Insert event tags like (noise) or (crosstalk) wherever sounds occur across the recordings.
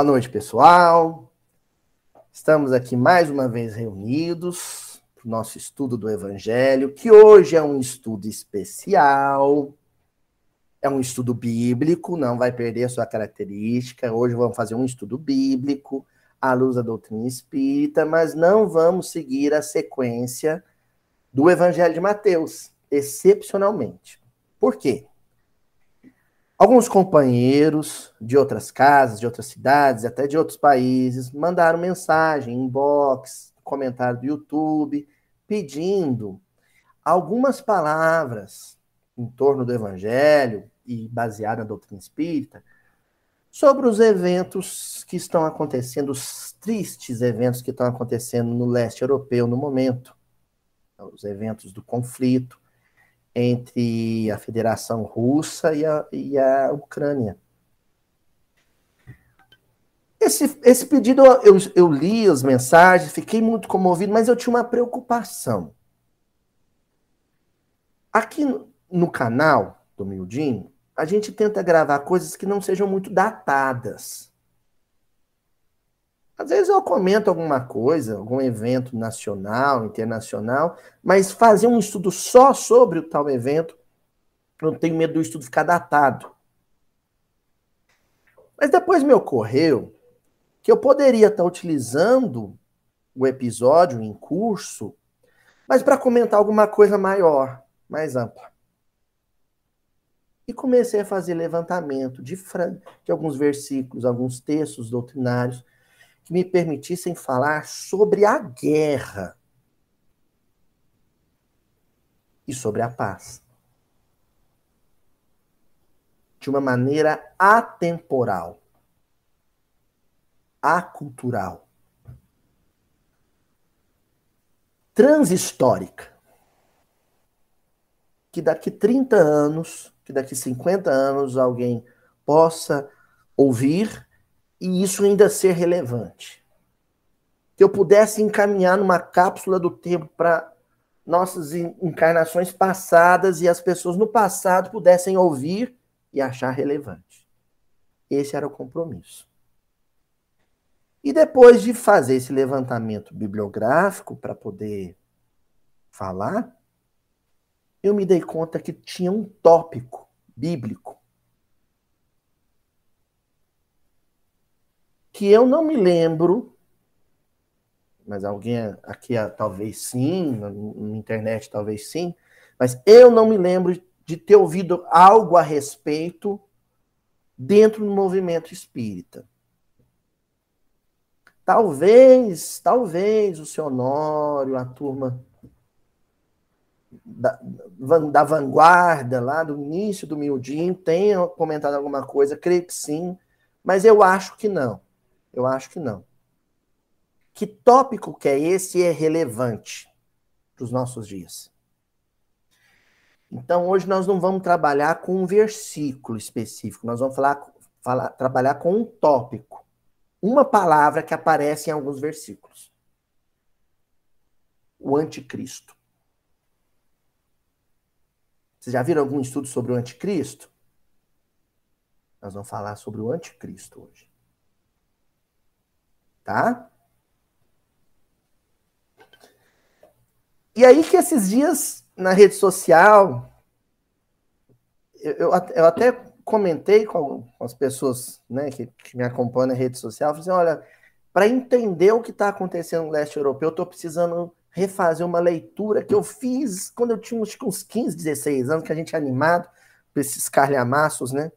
Boa noite, pessoal. Estamos aqui mais uma vez reunidos para o nosso estudo do Evangelho, que hoje é um estudo especial, é um estudo bíblico, não vai perder a sua característica. Hoje vamos fazer um estudo bíblico à luz da doutrina espírita, mas não vamos seguir a sequência do Evangelho de Mateus, excepcionalmente. Por quê? Alguns companheiros de outras casas, de outras cidades, até de outros países, mandaram mensagem, inbox, comentário do YouTube, pedindo algumas palavras em torno do Evangelho e baseado na doutrina espírita sobre os eventos que estão acontecendo, os tristes eventos que estão acontecendo no leste europeu no momento, os eventos do conflito, entre a Federação Russa e a, e a Ucrânia. Esse, esse pedido, eu, eu li as mensagens, fiquei muito comovido, mas eu tinha uma preocupação. Aqui no, canal do Mildinho, a gente tenta gravar coisas que não sejam muito datadas. Às vezes eu comento alguma coisa, algum evento nacional, internacional, mas fazer um estudo só sobre o tal evento, eu não tenho medo do estudo ficar datado. Mas depois me ocorreu que eu poderia estar utilizando o episódio em curso, mas para comentar alguma coisa maior, mais ampla. E comecei a fazer levantamento de, de alguns versículos, alguns textos doutrinários que me permitissem falar sobre a guerra e sobre a paz. De uma maneira atemporal, acultural, transhistórica. Que daqui 30 anos, que daqui 50 anos alguém possa ouvir e isso ainda ser relevante. Que eu pudesse encaminhar numa cápsula do tempo para nossas encarnações passadas e as pessoas no passado pudessem ouvir e achar relevante. Esse era o compromisso. E depois de fazer esse levantamento bibliográfico para poder falar, eu me dei conta que tinha um tópico bíblico que eu não me lembro, mas alguém aqui talvez sim, na internet talvez sim, mas eu não me lembro de ter ouvido algo a respeito dentro do movimento espírita. Talvez, talvez o seu Honório, a turma da, da vanguarda, lá do início do Mildinho, tenha comentado alguma coisa, creio que sim, mas eu acho que não. Eu acho que não. Que tópico que é esse é relevante para os nossos dias? Então, hoje nós não vamos trabalhar com um versículo específico, nós vamos falar, falar, trabalhar com um tópico. Uma palavra que aparece em alguns versículos. O anticristo. Vocês já viram algum estudo sobre o anticristo? Nós vamos falar sobre o anticristo hoje tá? E aí que esses dias na rede social, eu, eu, até comentei com, as pessoas né, que, que, me acompanham na rede social, falei assim, olha, para entender o que está acontecendo no leste europeu, eu estou precisando refazer uma leitura que eu fiz quando eu tinha uns, uns 15, 16 anos, que a gente é animado por esses calhamaços, né?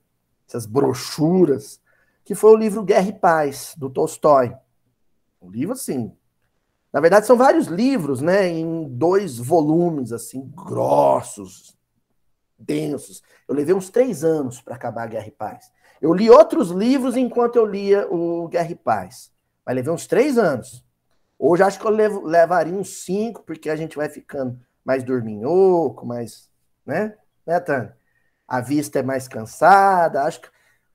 Essas brochuras, que foi o livro Guerra e Paz, do Tolstói. Um livro assim. Na verdade, são vários livros, né? Em dois volumes, assim, grossos, densos. Eu levei uns três anos para acabar Guerra e Paz. Eu li outros livros enquanto eu lia o Guerra e Paz. Mas levei uns três anos. Hoje acho que eu levo, levaria uns cinco, porque a gente vai ficando mais dorminhoco, mais. Né? Né, Tânia? A vista é mais cansada. Acho que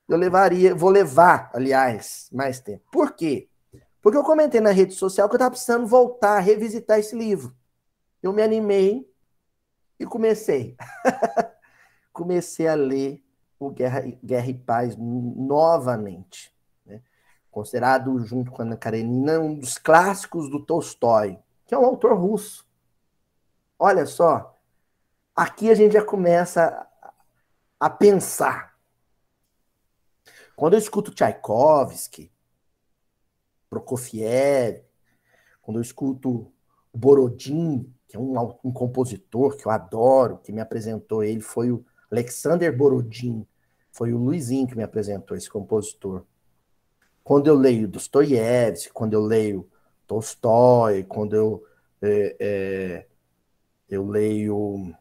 eu levaria, vou levar, aliás, mais tempo. Por quê? Porque eu comentei na rede social que eu estava precisando voltar a revisitar esse livro. Eu me animei e comecei. (laughs) comecei a ler o Guerra, Guerra e Paz novamente. Né? considerado, junto com a Ana Karenina, um dos clássicos do Tolstói, que é um autor russo. Olha só, aqui a gente já começa a pensar. Quando eu escuto Tchaikovsky, Prokofiev, quando eu escuto Borodin, que é um, um compositor que eu adoro, que me apresentou ele, foi o Alexander Borodin, foi o Luizinho que me apresentou esse compositor. Quando eu leio Dostoiévski, quando eu leio Tolstói, quando eu, é, é, eu leio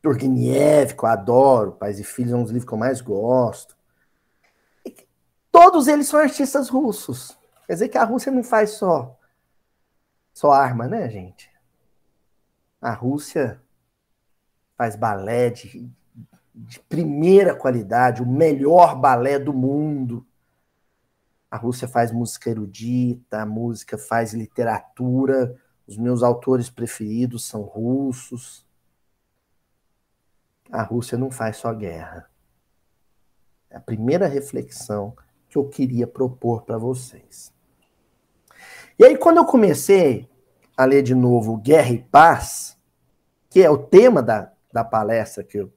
Turgenev, que eu adoro, Pais e Filhos é um dos livros que eu mais gosto. Todos eles são artistas russos. Quer dizer que a Rússia não faz só, só arma, né, gente? A Rússia faz balé de, de primeira qualidade, o melhor balé do mundo. A Rússia faz música erudita, a música faz literatura. Os meus autores preferidos são russos. A Rússia não faz só guerra. É a primeira reflexão que eu queria propor para vocês. E aí, quando eu comecei a ler de novo Guerra e Paz, que é o tema da, da palestra que eu,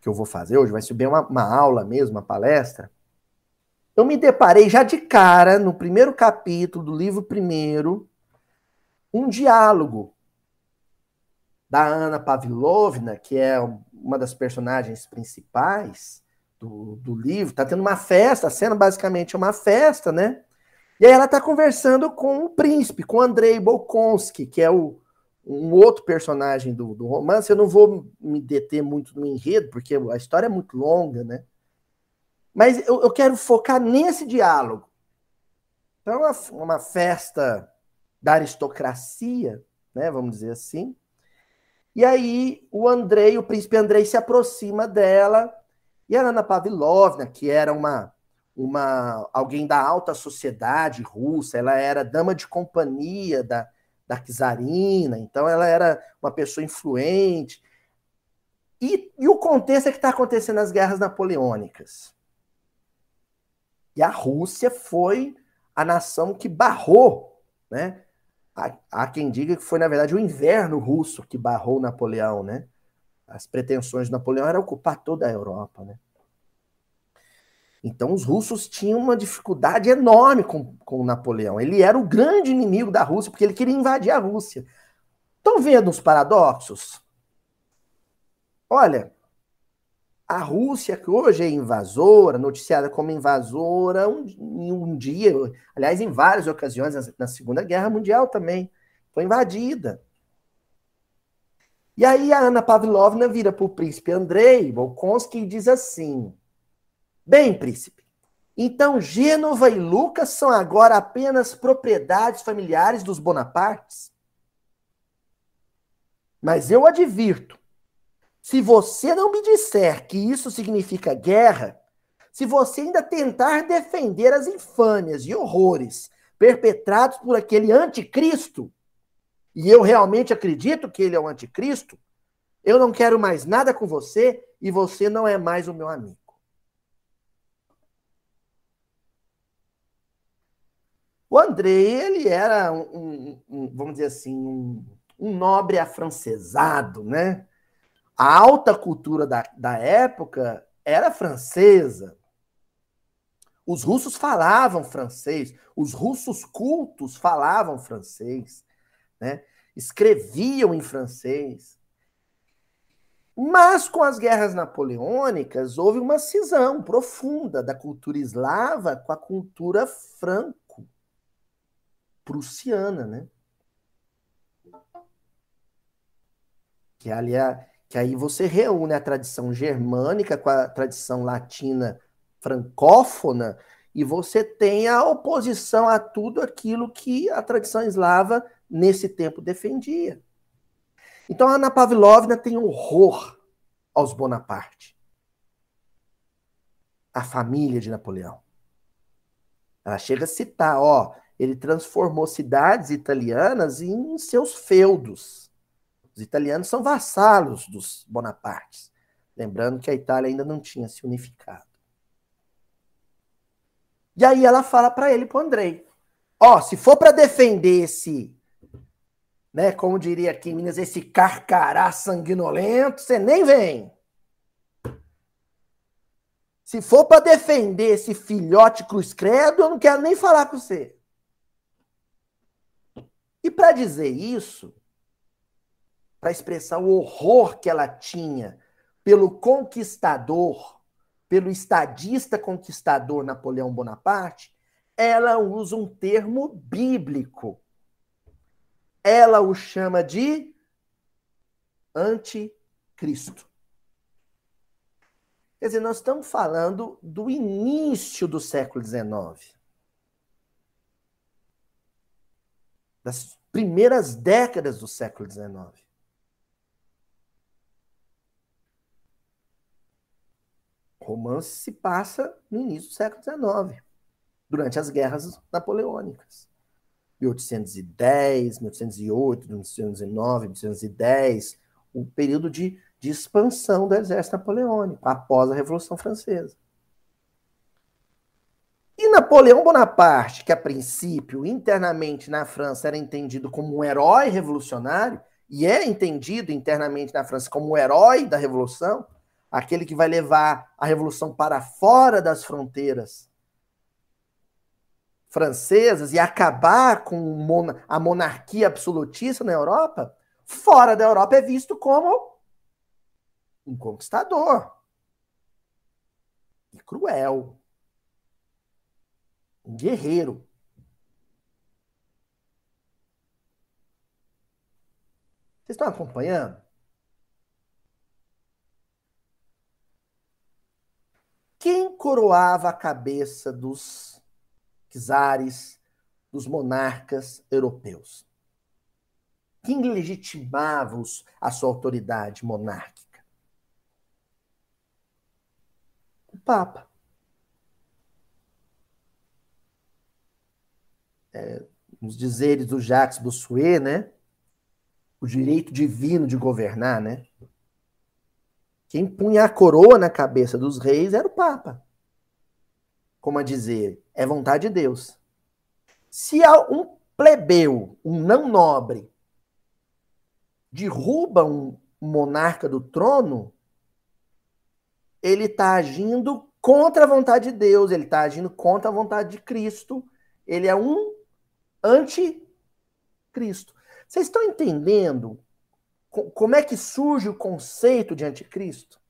que eu vou fazer hoje, vai ser uma, uma aula mesmo, uma palestra, eu me deparei já de cara, no primeiro capítulo do livro primeiro, um diálogo da Ana Pavlovna, que é uma das personagens principais do, do livro, está tendo uma festa, a cena basicamente é uma festa, né? E aí ela está conversando com o príncipe, com Andrei Bolkonsky, que é o, um outro personagem do, do romance. Eu não vou me deter muito no enredo, porque a história é muito longa, né? Mas eu, eu quero focar nesse diálogo. Então, é uma, uma festa da aristocracia, né? Vamos dizer assim. E aí o Andrei, o príncipe Andrei, se aproxima dela e a Ana Pavlovna, que era uma uma alguém da alta sociedade russa, ela era dama de companhia da, da czarina, então ela era uma pessoa influente. E, e o contexto é que está acontecendo as guerras napoleônicas. E a Rússia foi a nação que barrou, né? Há, há quem diga que foi, na verdade, o inverno russo que barrou Napoleão, né? As pretensões de Napoleão eram ocupar toda a Europa, né? Então, os russos tinham uma dificuldade enorme com, com Napoleão. Ele era o grande inimigo da Rússia, porque ele queria invadir a Rússia. Estão vendo os paradoxos? Olha, a Rússia, que hoje é invasora, noticiada como invasora, um, um dia, aliás, em várias ocasiões, na Segunda Guerra Mundial também, foi invadida. E aí a Ana Pavlovna vira para o príncipe Andrei Bolkonsky e diz assim: Bem, príncipe, então Gênova e Lucas são agora apenas propriedades familiares dos Bonapartes? Mas eu advirto, se você não me disser que isso significa guerra, se você ainda tentar defender as infâmias e horrores perpetrados por aquele anticristo, e eu realmente acredito que ele é o anticristo, eu não quero mais nada com você e você não é mais o meu amigo. O André, ele era um, um, vamos dizer assim, um, um, nobre afrancesado, né? A alta cultura da, da época era francesa. Os russos falavam francês, os russos cultos falavam francês, né? escreviam em francês. Mas com as guerras napoleônicas houve uma cisão profunda da cultura eslava com a cultura franca prussiana, né? Que, ali é, que aí você reúne a tradição germânica com a tradição latina francófona e você tem a oposição a tudo aquilo que a tradição eslava nesse tempo defendia. Então a Ana Pavlovna tem horror aos Bonaparte. A família de Napoleão. Ela chega a citar, ó, ele transformou cidades italianas em seus feudos. Os italianos são vassalos dos Bonapartes. Lembrando que a Itália ainda não tinha se unificado. E aí ela fala para ele, pro Andrei, ó, se for para defender esse, né, como diria aqui em Minas, esse carcará sanguinolento, você nem vem. Se for para defender esse filhote cruz credo, eu não quero nem falar com você. E para dizer isso, para expressar o horror que ela tinha pelo conquistador, pelo estadista conquistador Napoleão Bonaparte, ela usa um termo bíblico. Ela o chama de anticristo. Quer dizer, nós estamos falando do início do século XIX. Das primeiras décadas do século XIX. O romance se passa no início do século XIX, durante as guerras napoleônicas. 1810, 1808, 1809, 1810, o período de, de expansão do exército napoleônico, após a Revolução Francesa. E Napoleão Bonaparte, que a princípio, internamente na França, era entendido como um herói revolucionário, e é entendido internamente na França como o herói da Revolução, aquele que vai levar a revolução para fora das fronteiras francesas e acabar com a monarquia absolutista na Europa, fora da Europa é visto como um conquistador e cruel, um guerreiro. Vocês estão acompanhando? Quem coroava a cabeça dos czares, dos monarcas europeus? Quem legitimava a sua autoridade monárquica? O Papa. É, nos dizeres do Jacques Bossuet, né? O direito divino de governar, né? Quem punha a coroa na cabeça dos reis era o Papa. Como a dizer, é vontade de Deus. Se um plebeu, um não nobre, derruba um monarca do trono, ele está agindo contra a vontade de Deus, ele está agindo contra a vontade de Cristo, ele é um anticristo. Vocês estão entendendo como é que surge o conceito de anticristo?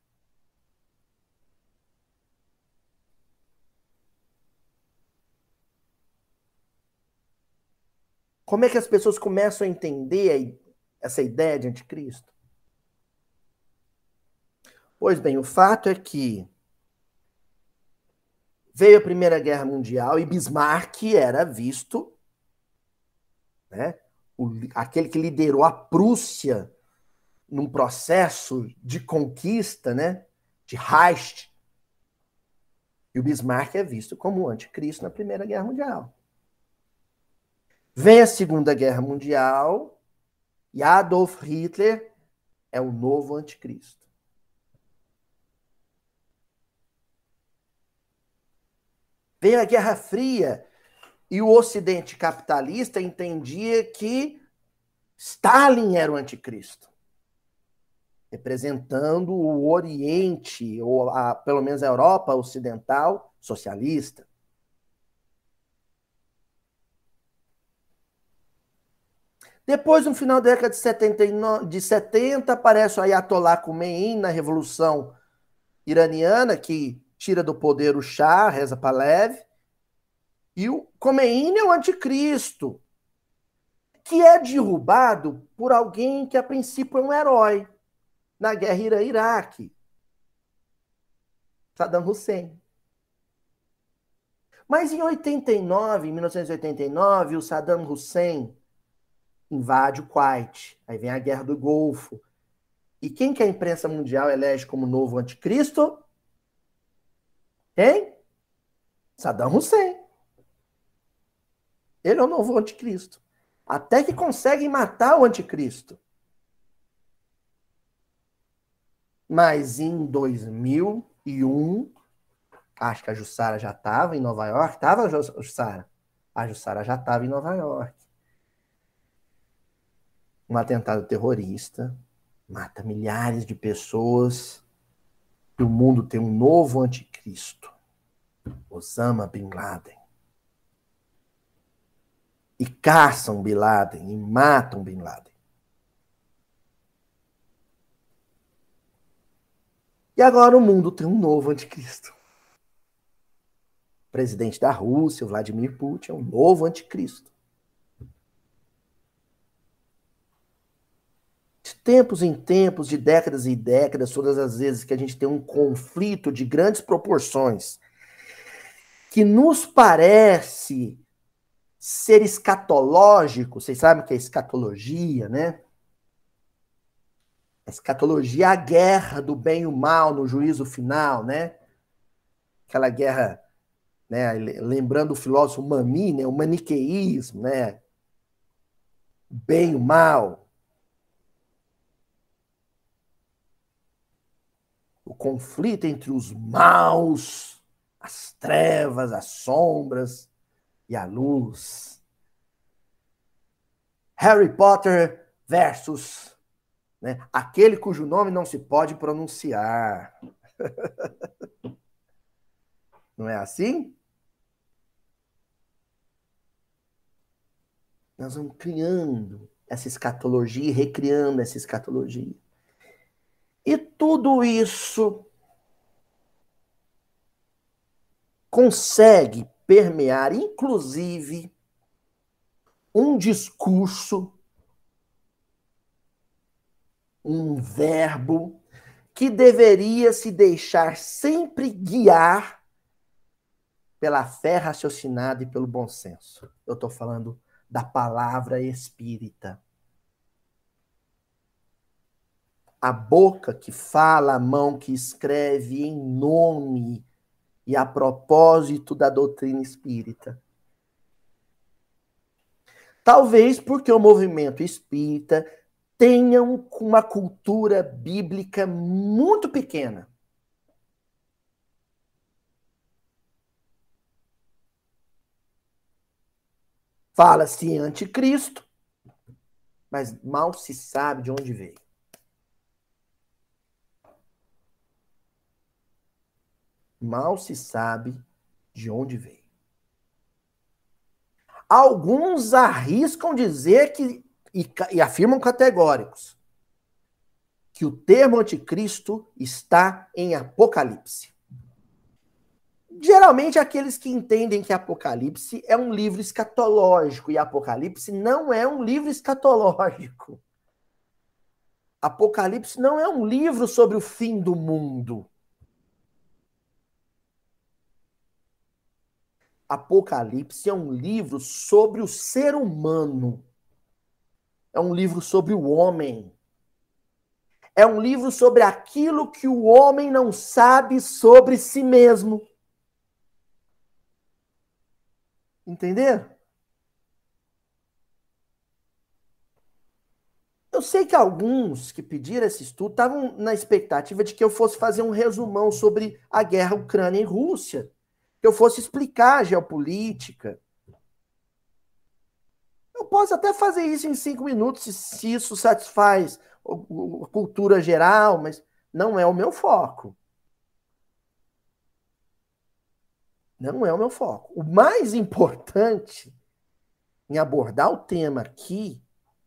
Como é que as pessoas começam a entender essa ideia de anticristo? Pois bem, o fato é que veio a Primeira Guerra Mundial e Bismarck era visto, né, o, aquele que liderou a Prússia num processo de conquista, né, de Reich. E o Bismarck é visto como o anticristo na Primeira Guerra Mundial. Vem a Segunda Guerra Mundial e Adolf Hitler é o novo anticristo. Vem a Guerra Fria e o Ocidente capitalista entendia que Stalin era o anticristo representando o Oriente, ou a, pelo menos a Europa Ocidental socialista. Depois, no final da década de, 79, de 70, aparece o Ayatollah Khomeini na Revolução Iraniana, que tira do poder o Shah, Reza Pahlavi, e o Khomeini é o anticristo, que é derrubado por alguém que a princípio é um herói na guerra Irã-Iraque. Saddam Hussein. Mas em 89, em 1989, o Saddam Hussein invade o Kuwait. Aí vem a Guerra do Golfo. E quem que a imprensa mundial elege como novo anticristo? Quem? Saddam Hussein. Ele é o novo anticristo. Até que conseguem matar o anticristo. Mas em 2001, Acho que a Jussara já estava em Nova York. Estava, Jussara? A Jussara já estava em Nova York. Um atentado terrorista mata milhares de pessoas. E o mundo tem um novo anticristo. Osama Bin Laden. E caçam Bin Laden e matam Bin Laden. E agora o mundo tem um novo anticristo presidente da Rússia, Vladimir Putin, é um novo anticristo. De tempos em tempos, de décadas e décadas, todas as vezes que a gente tem um conflito de grandes proporções, que nos parece ser escatológico, vocês sabem o que é escatologia, né? A escatologia é a guerra do bem e o mal no juízo final, né? Aquela guerra né? lembrando o filósofo Mami, né? o maniqueísmo, né? bem e o mal. O conflito entre os maus, as trevas, as sombras e a luz. Harry Potter versus né, aquele cujo nome não se pode pronunciar. (laughs) não é assim? Nós vamos criando essa escatologia e recriando essa escatologia. E tudo isso consegue permear, inclusive, um discurso, um verbo que deveria se deixar sempre guiar pela fé raciocinada e pelo bom senso. Eu estou falando da palavra espírita. A boca que fala, a mão que escreve em nome e a propósito da doutrina espírita. Talvez porque o movimento espírita tenha uma cultura bíblica muito pequena. Fala-se anticristo, mas mal se sabe de onde veio. Mal se sabe de onde veio. Alguns arriscam dizer que, e, e afirmam categóricos, que o termo anticristo está em Apocalipse. Geralmente, aqueles que entendem que Apocalipse é um livro escatológico, e Apocalipse não é um livro escatológico. Apocalipse não é um livro sobre o fim do mundo. Apocalipse é um livro sobre o ser humano. É um livro sobre o homem. É um livro sobre aquilo que o homem não sabe sobre si mesmo. Entender? Eu sei que alguns que pediram esse estudo estavam na expectativa de que eu fosse fazer um resumão sobre a guerra Ucrânia e Rússia, que eu fosse explicar a geopolítica. Eu posso até fazer isso em cinco minutos, se isso satisfaz a cultura geral, mas não é o meu foco. Não é o meu foco. O mais importante em abordar o tema aqui,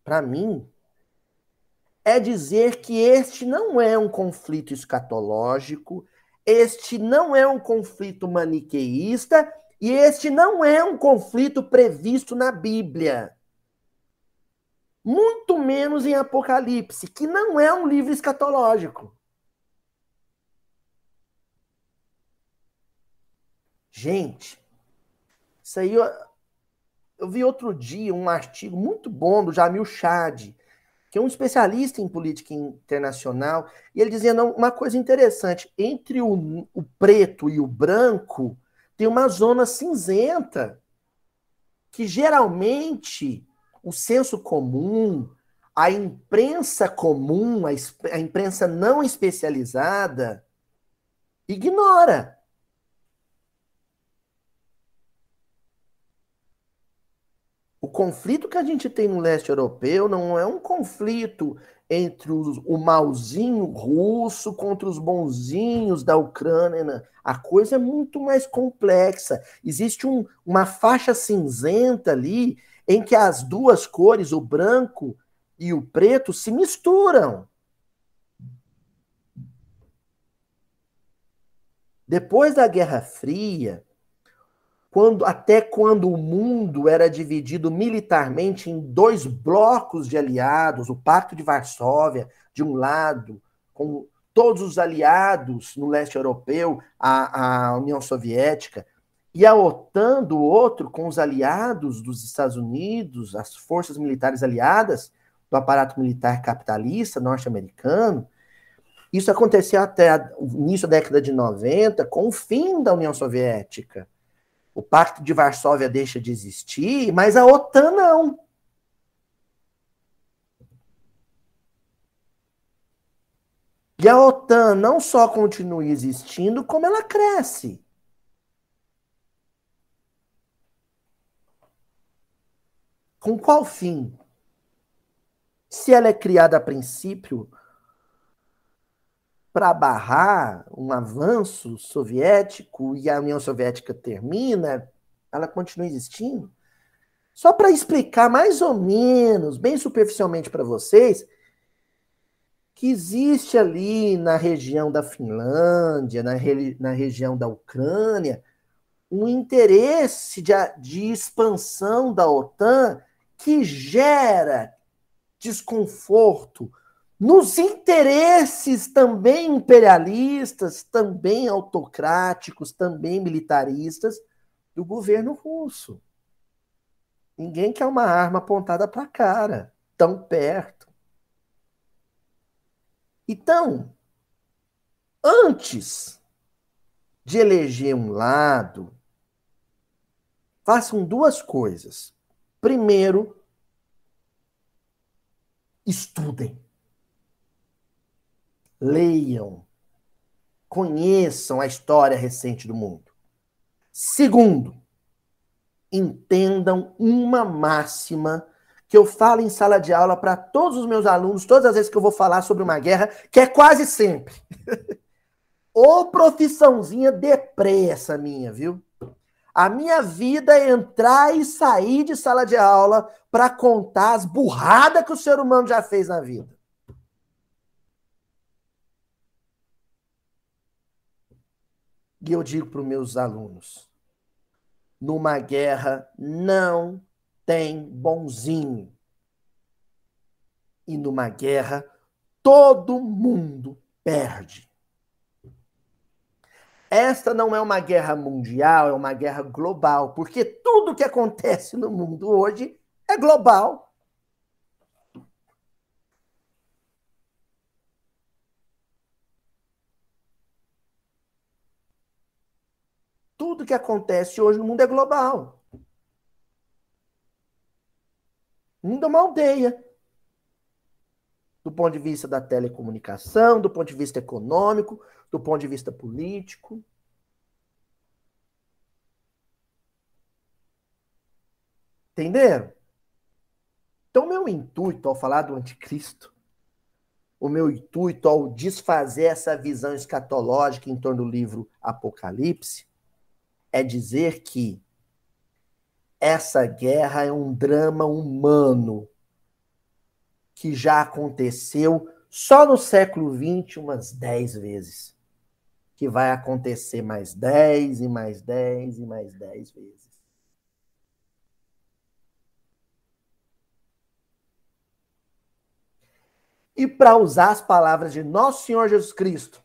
para mim, é dizer que este não é um conflito escatológico, este não é um conflito maniqueísta e este não é um conflito previsto na Bíblia. Muito menos em Apocalipse, que não é um livro escatológico. Gente, isso aí eu, eu vi outro dia um artigo muito bom do Jamil Chad, que é um especialista em política internacional, e ele dizia não, uma coisa interessante: entre o, o preto e o branco tem uma zona cinzenta, que geralmente o senso comum, a imprensa comum, a, a imprensa não especializada, ignora. Conflito que a gente tem no leste europeu não é um conflito entre os, o malzinho russo contra os bonzinhos da Ucrânia. Né? A coisa é muito mais complexa. Existe um, uma faixa cinzenta ali em que as duas cores, o branco e o preto, se misturam. Depois da Guerra Fria, quando, até quando o mundo era dividido militarmente em dois blocos de aliados, o Pacto de Varsóvia, de um lado, com todos os aliados no leste europeu, a, a União Soviética, e a OTAN do outro, com os aliados dos Estados Unidos, as forças militares aliadas do aparato militar capitalista norte-americano. Isso aconteceu até o início da década de 90, com o fim da União Soviética. O Pacto de Varsóvia deixa de existir, mas a OTAN não. E a OTAN não só continua existindo, como ela cresce. Com qual fim? Se ela é criada a princípio para barrar um avanço soviético e a União Soviética termina, ela continua existindo? Só para explicar mais ou menos, bem superficialmente para vocês, que existe ali na região da Finlândia, na, re, na região da Ucrânia, um interesse de, de expansão da OTAN que gera desconforto, nos interesses também imperialistas, também autocráticos, também militaristas do governo russo. Ninguém quer uma arma apontada para a cara, tão perto. Então, antes de eleger um lado, façam duas coisas. Primeiro, estudem leiam, conheçam a história recente do mundo. Segundo, entendam uma máxima que eu falo em sala de aula para todos os meus alunos, todas as vezes que eu vou falar sobre uma guerra, que é quase sempre. (laughs) Ô profissãozinha depressa minha, viu? A minha vida é entrar e sair de sala de aula para contar as burradas que o ser humano já fez na vida. E eu digo para os meus alunos: numa guerra não tem bonzinho. E numa guerra todo mundo perde. Esta não é uma guerra mundial, é uma guerra global, porque tudo que acontece no mundo hoje é global. Tudo que acontece hoje no mundo é global. O mundo é uma aldeia. Do ponto de vista da telecomunicação, do ponto de vista econômico, do ponto de vista político. Entenderam? Então, meu intuito ao falar do anticristo, o meu intuito ao desfazer essa visão escatológica em torno do livro Apocalipse, é dizer que essa guerra é um drama humano que já aconteceu só no século XX umas dez vezes. Que vai acontecer mais dez e mais dez e mais dez vezes. E para usar as palavras de Nosso Senhor Jesus Cristo,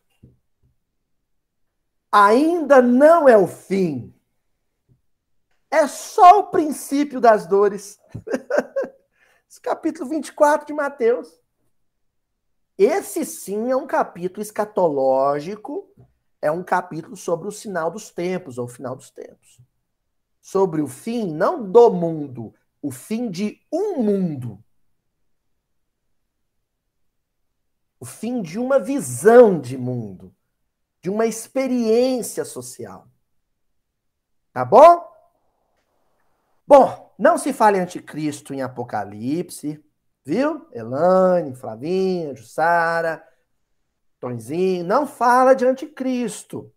ainda não é o fim. É só o princípio das dores. (laughs) Esse capítulo 24 de Mateus. Esse sim é um capítulo escatológico, é um capítulo sobre o sinal dos tempos, ou o final dos tempos. Sobre o fim, não do mundo, o fim de um mundo. O fim de uma visão de mundo de uma experiência social. Tá bom? Bom, Não se fala em anticristo em Apocalipse, viu? Elane, Flavinha, Jussara, Tonzinho, não fala de anticristo.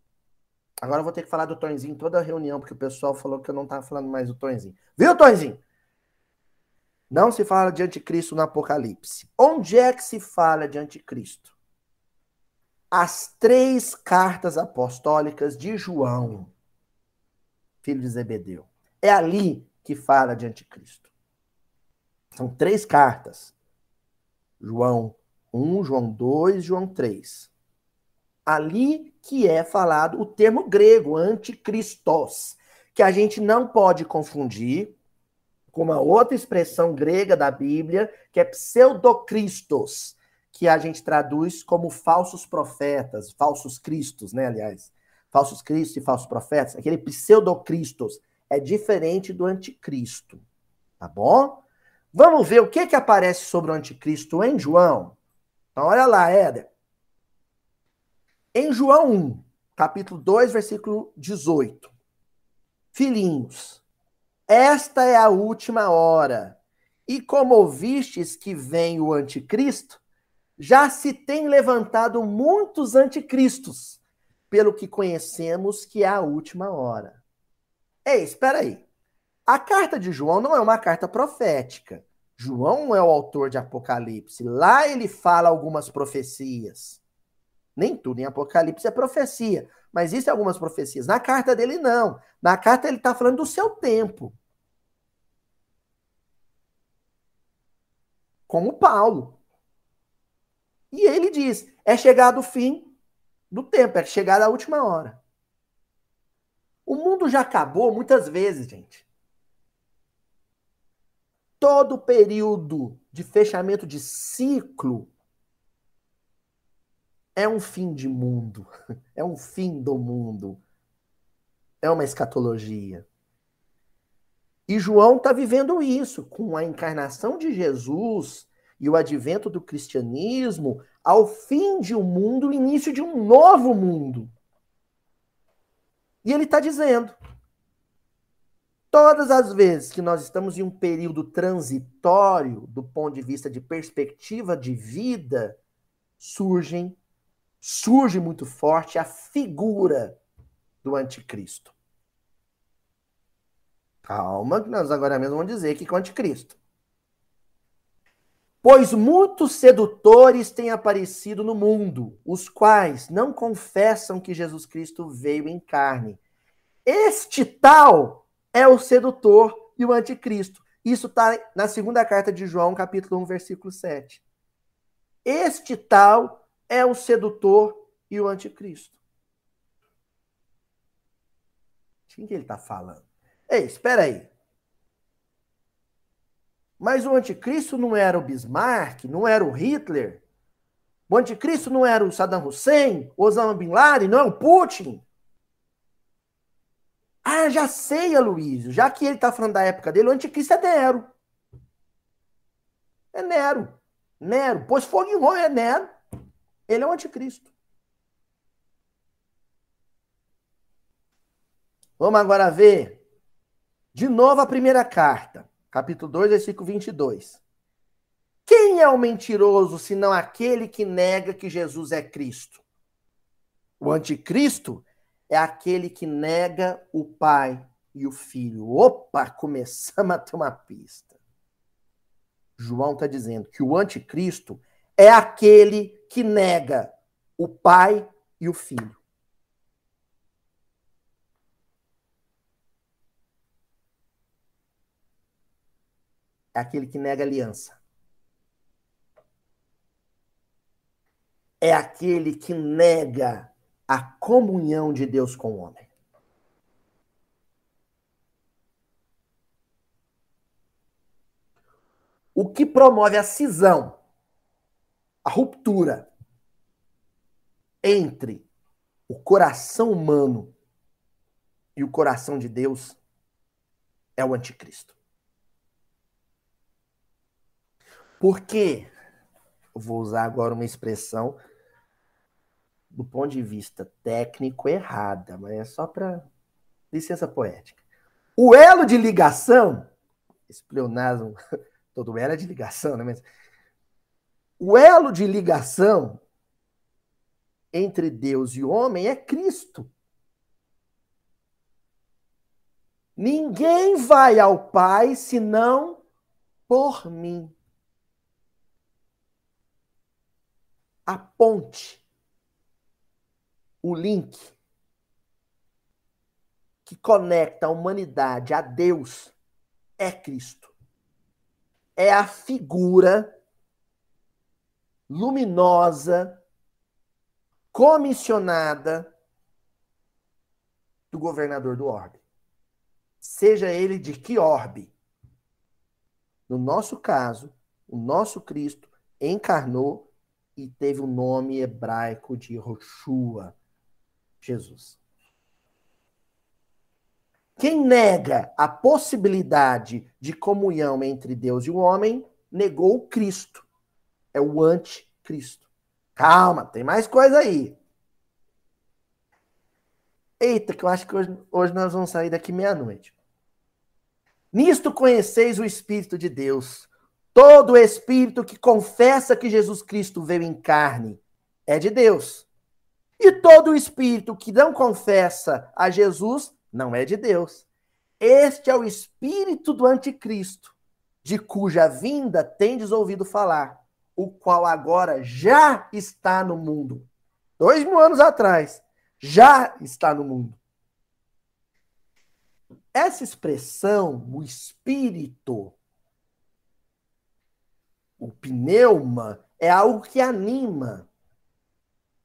Agora eu vou ter que falar do Tonzinho em toda a reunião, porque o pessoal falou que eu não estava falando mais do Tonzinho. Viu, Tonzinho? Não se fala de anticristo no Apocalipse. Onde é que se fala de anticristo? As três cartas apostólicas de João, filho de Zebedeu. É ali que fala de anticristo. São três cartas. João 1, João 2, João 3. Ali que é falado o termo grego, anticristos, que a gente não pode confundir com uma outra expressão grega da Bíblia, que é pseudocristos, que a gente traduz como falsos profetas, falsos cristos, né, aliás. Falsos cristos e falsos profetas. Aquele pseudocristos é diferente do anticristo, tá bom? Vamos ver o que que aparece sobre o anticristo em João. Então, olha lá, Éder. Em João 1, capítulo 2, versículo 18. Filhinhos, esta é a última hora. E como ouvistes que vem o anticristo, já se tem levantado muitos anticristos, pelo que conhecemos que é a última hora. Ei, espera aí. A carta de João não é uma carta profética. João é o autor de Apocalipse. Lá ele fala algumas profecias. Nem tudo em Apocalipse é profecia, mas existem algumas profecias. Na carta dele, não. Na carta, ele está falando do seu tempo. Como Paulo. E ele diz: é chegado o fim do tempo, é chegada a última hora. O mundo já acabou muitas vezes, gente. Todo período de fechamento de ciclo é um fim de mundo, (laughs) é um fim do mundo, é uma escatologia. E João está vivendo isso com a encarnação de Jesus e o advento do cristianismo ao fim de um mundo, o início de um novo mundo. E ele está dizendo: todas as vezes que nós estamos em um período transitório, do ponto de vista de perspectiva de vida, surgem surge muito forte a figura do anticristo. Calma, que nós agora mesmo vamos dizer que o anticristo. Pois muitos sedutores têm aparecido no mundo, os quais não confessam que Jesus Cristo veio em carne. Este tal é o sedutor e o anticristo. Isso está na segunda carta de João, capítulo 1, versículo 7. Este tal é o sedutor e o anticristo. De quem que ele está falando? Ei, espera aí. Mas o anticristo não era o Bismarck, não era o Hitler. O anticristo não era o Saddam Hussein, o Osama Bin Laden, não é o Putin. Ah, já sei, Aloysio. Já que ele está falando da época dele, o anticristo é Nero. É Nero. Nero. Pois fogo em Roma é Nero. Ele é o anticristo. Vamos agora ver de novo a primeira carta, capítulo 2, versículo 22. Quem é o mentiroso senão aquele que nega que Jesus é Cristo? O anticristo é aquele que nega o Pai e o Filho. Opa, começamos a ter uma pista. João está dizendo que o anticristo é aquele que nega o pai e o filho. É aquele que nega aliança. É aquele que nega a comunhão de Deus com o homem. O que promove a cisão a ruptura entre o coração humano e o coração de Deus é o anticristo. Porque, vou usar agora uma expressão do ponto de vista técnico errada, mas é só para licença poética. O elo de ligação esse pleonasmo, (laughs) todo era de ligação, né? Mas o elo de ligação entre Deus e o homem é Cristo. Ninguém vai ao Pai senão por mim. A ponte, o link que conecta a humanidade a Deus é Cristo. É a figura luminosa, comissionada do governador do orbe. Seja ele de que orbe. No nosso caso, o nosso Cristo encarnou e teve o nome hebraico de Roshua, Jesus. Quem nega a possibilidade de comunhão entre Deus e o homem, negou o Cristo. É o anticristo. Calma, tem mais coisa aí. Eita, que eu acho que hoje, hoje nós vamos sair daqui meia-noite. Nisto conheceis o Espírito de Deus. Todo espírito que confessa que Jesus Cristo veio em carne é de Deus. E todo espírito que não confessa a Jesus não é de Deus. Este é o espírito do anticristo, de cuja vinda tendes ouvido falar, o qual agora já está no mundo. Dois mil anos atrás, já está no mundo. Essa expressão, o espírito, o pneuma, é algo que anima.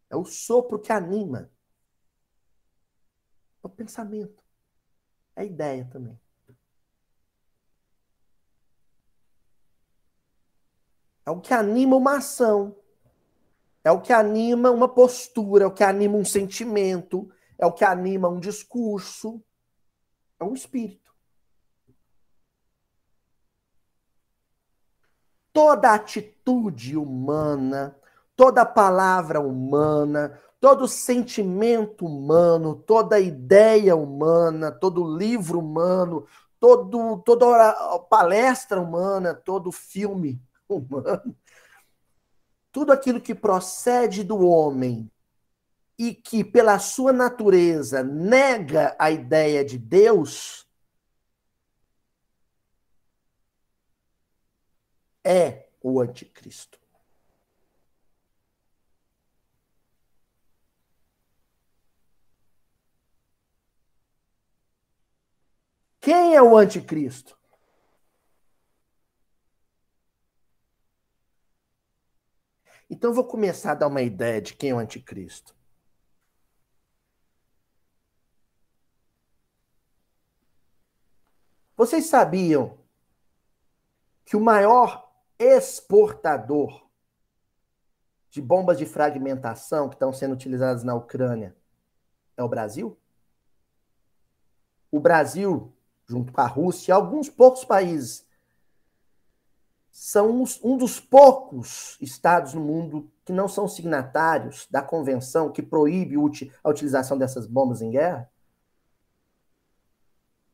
É o sopro que anima. É o pensamento. É a ideia também. É o que anima uma ação. É o que anima uma postura, é o que anima um sentimento, é o que anima um discurso. É um espírito. Toda atitude humana, toda palavra humana, todo sentimento humano, toda ideia humana, todo livro humano, todo, toda palestra humana, todo filme (laughs) humano, tudo aquilo que procede do homem e que, pela sua natureza, nega a ideia de Deus, é o anticristo. Quem é o anticristo? Então, vou começar a dar uma ideia de quem é o anticristo. Vocês sabiam que o maior exportador de bombas de fragmentação que estão sendo utilizadas na Ucrânia é o Brasil? O Brasil junto com a Rússia e alguns poucos países. São um dos poucos estados no mundo que não são signatários da convenção que proíbe a utilização dessas bombas em guerra.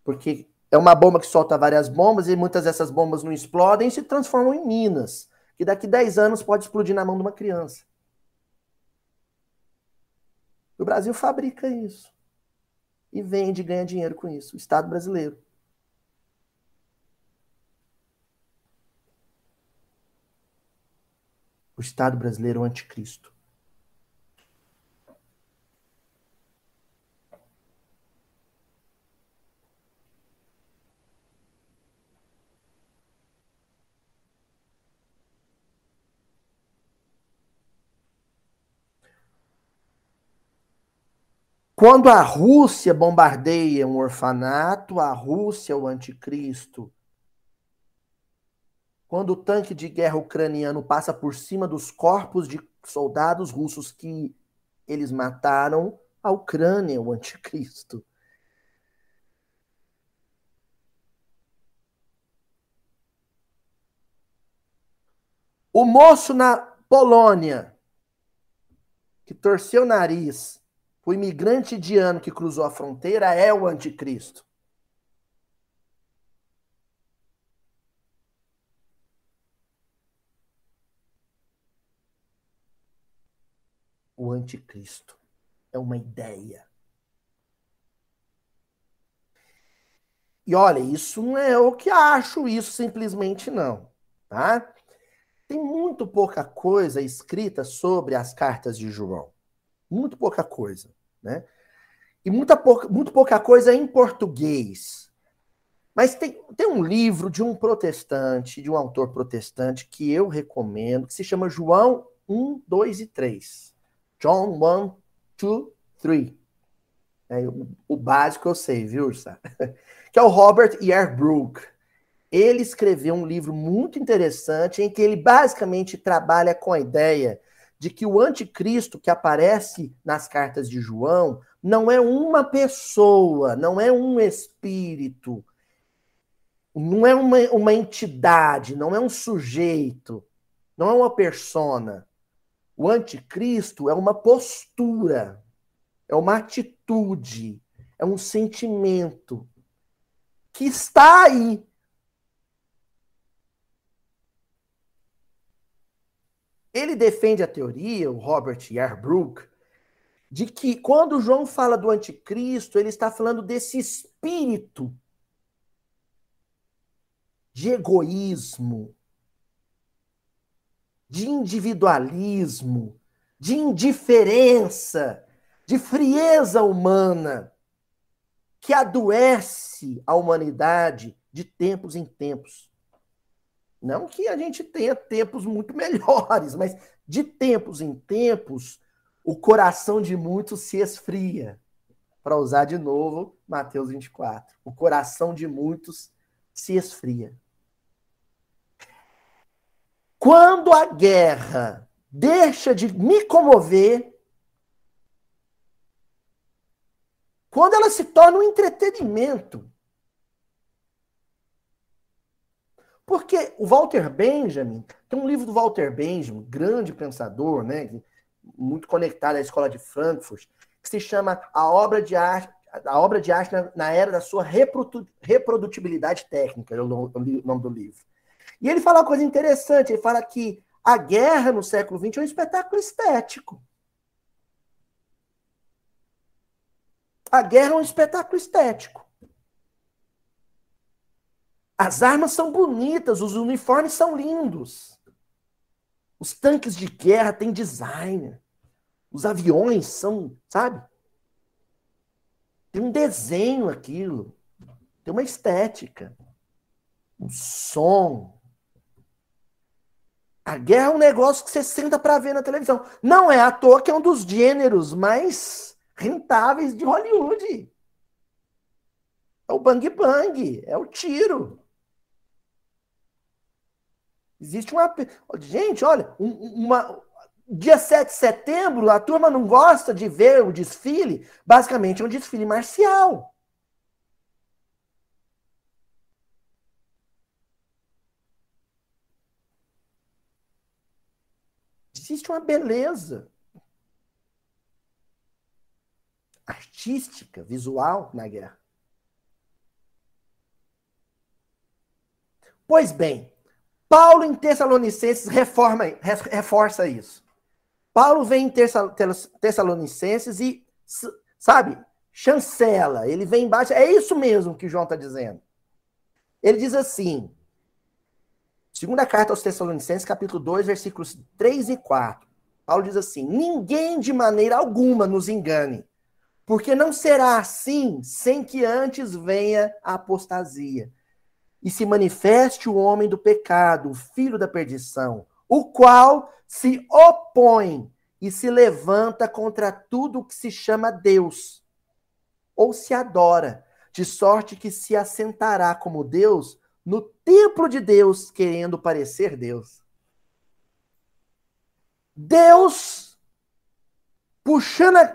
Porque é uma bomba que solta várias bombas e muitas dessas bombas não explodem e se transformam em minas, que daqui 10 anos pode explodir na mão de uma criança. O Brasil fabrica isso. E vende e ganha dinheiro com isso. O Estado brasileiro. o Estado brasileiro o anticristo. Quando a Rússia bombardeia um orfanato, a Rússia é o anticristo. Quando o tanque de guerra ucraniano passa por cima dos corpos de soldados russos que eles mataram, a Ucrânia é o anticristo. O moço na Polônia, que torceu o nariz, o imigrante indiano que cruzou a fronteira é o anticristo. O anticristo é uma ideia. E olha, isso não é o que acho, isso simplesmente não, tá? Tem muito pouca coisa escrita sobre as cartas de João. Muito pouca coisa, né? E muita pouca, muito pouca coisa em português. Mas tem, tem um livro de um protestante, de um autor protestante, que eu recomendo, que se chama João 1, 2 e 3. John 1, 2, 3. É, o, o básico eu sei, viu, Ursa? (laughs) que é o Robert Yearbrook. Ele escreveu um livro muito interessante em que ele basicamente trabalha com a ideia de que o anticristo que aparece nas cartas de João não é uma pessoa, não é um espírito, não é uma, uma entidade, não é um sujeito, não é uma persona. O anticristo é uma postura, é uma atitude, é um sentimento, que está aí. Ele defende a teoria, o Robert Yarbrough, de que quando João fala do anticristo, ele está falando desse espírito de egoísmo, de individualismo, de indiferença, de frieza humana, que adoece a humanidade de tempos em tempos. Não que a gente tenha tempos muito (laughs) melhores, mas de tempos em tempos, o coração de muitos se esfria. Para usar de novo Mateus 24. O coração de muitos se esfria. Quando a guerra deixa de me comover, Quando ela se torna um entretenimento. Porque o Walter Benjamin, tem um livro do Walter Benjamin, grande pensador, né, muito conectado à escola de Frankfurt, que se chama A Obra de Arte, a obra de arte na, na era da sua reprodutibilidade técnica, é o nome do livro. E ele fala uma coisa interessante, ele fala que a guerra no século XX é um espetáculo estético. A guerra é um espetáculo estético. As armas são bonitas, os uniformes são lindos. Os tanques de guerra têm design. Os aviões são, sabe? Tem um desenho aquilo. Tem uma estética. Um som. A guerra é um negócio que você senta para ver na televisão. Não é à toa que é um dos gêneros mais rentáveis de Hollywood. É o bang bang, é o tiro. Existe uma. Gente, olha, uma. Dia 7 de setembro, a turma não gosta de ver o desfile. Basicamente é um desfile marcial. Existe uma beleza. artística, visual na guerra. Pois bem, Paulo em Tessalonicenses reforma, reforça isso. Paulo vem em Tessalonicenses e, sabe, chancela, ele vem embaixo. É isso mesmo que João está dizendo. Ele diz assim, segunda carta aos Tessalonicenses, capítulo 2, versículos 3 e 4. Paulo diz assim: Ninguém de maneira alguma nos engane, porque não será assim sem que antes venha a apostasia e se manifeste o homem do pecado, o filho da perdição, o qual se opõe e se levanta contra tudo o que se chama Deus ou se adora, de sorte que se assentará como Deus no templo de Deus, querendo parecer Deus. Deus puxando a,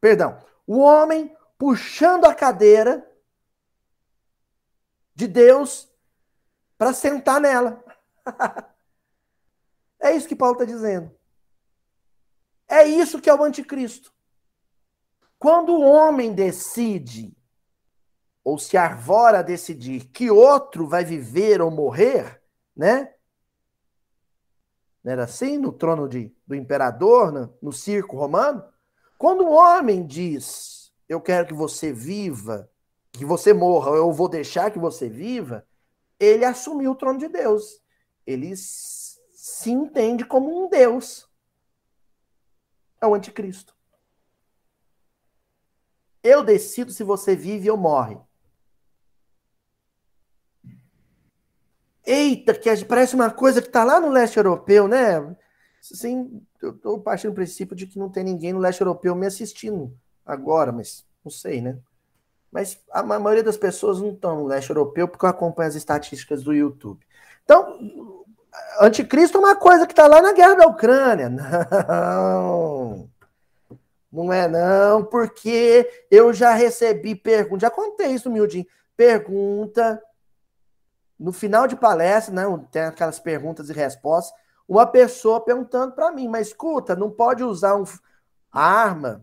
perdão, o homem puxando a cadeira de Deus para sentar nela. (laughs) é isso que Paulo está dizendo. É isso que é o anticristo. Quando o homem decide, ou se arvora a decidir que outro vai viver ou morrer, né? Não era assim no trono de, do imperador, no, no circo romano? Quando um homem diz, eu quero que você viva, que você morra, eu vou deixar que você viva, ele assumiu o trono de Deus. Ele se entende como um Deus. É o anticristo. Eu decido se você vive ou morre. Eita, que parece uma coisa que está lá no leste europeu, né? Sim, eu estou partindo do princípio de que não tem ninguém no leste europeu me assistindo agora, mas não sei, né? Mas a maioria das pessoas não estão no leste europeu porque eu acompanho as estatísticas do YouTube. Então, anticristo é uma coisa que está lá na guerra da Ucrânia. (laughs) Não. Não é não, porque eu já recebi pergunta, já contei isso, Mildinho, pergunta no final de palestra, né, tem aquelas perguntas e respostas, uma pessoa perguntando para mim, mas escuta, não pode usar um arma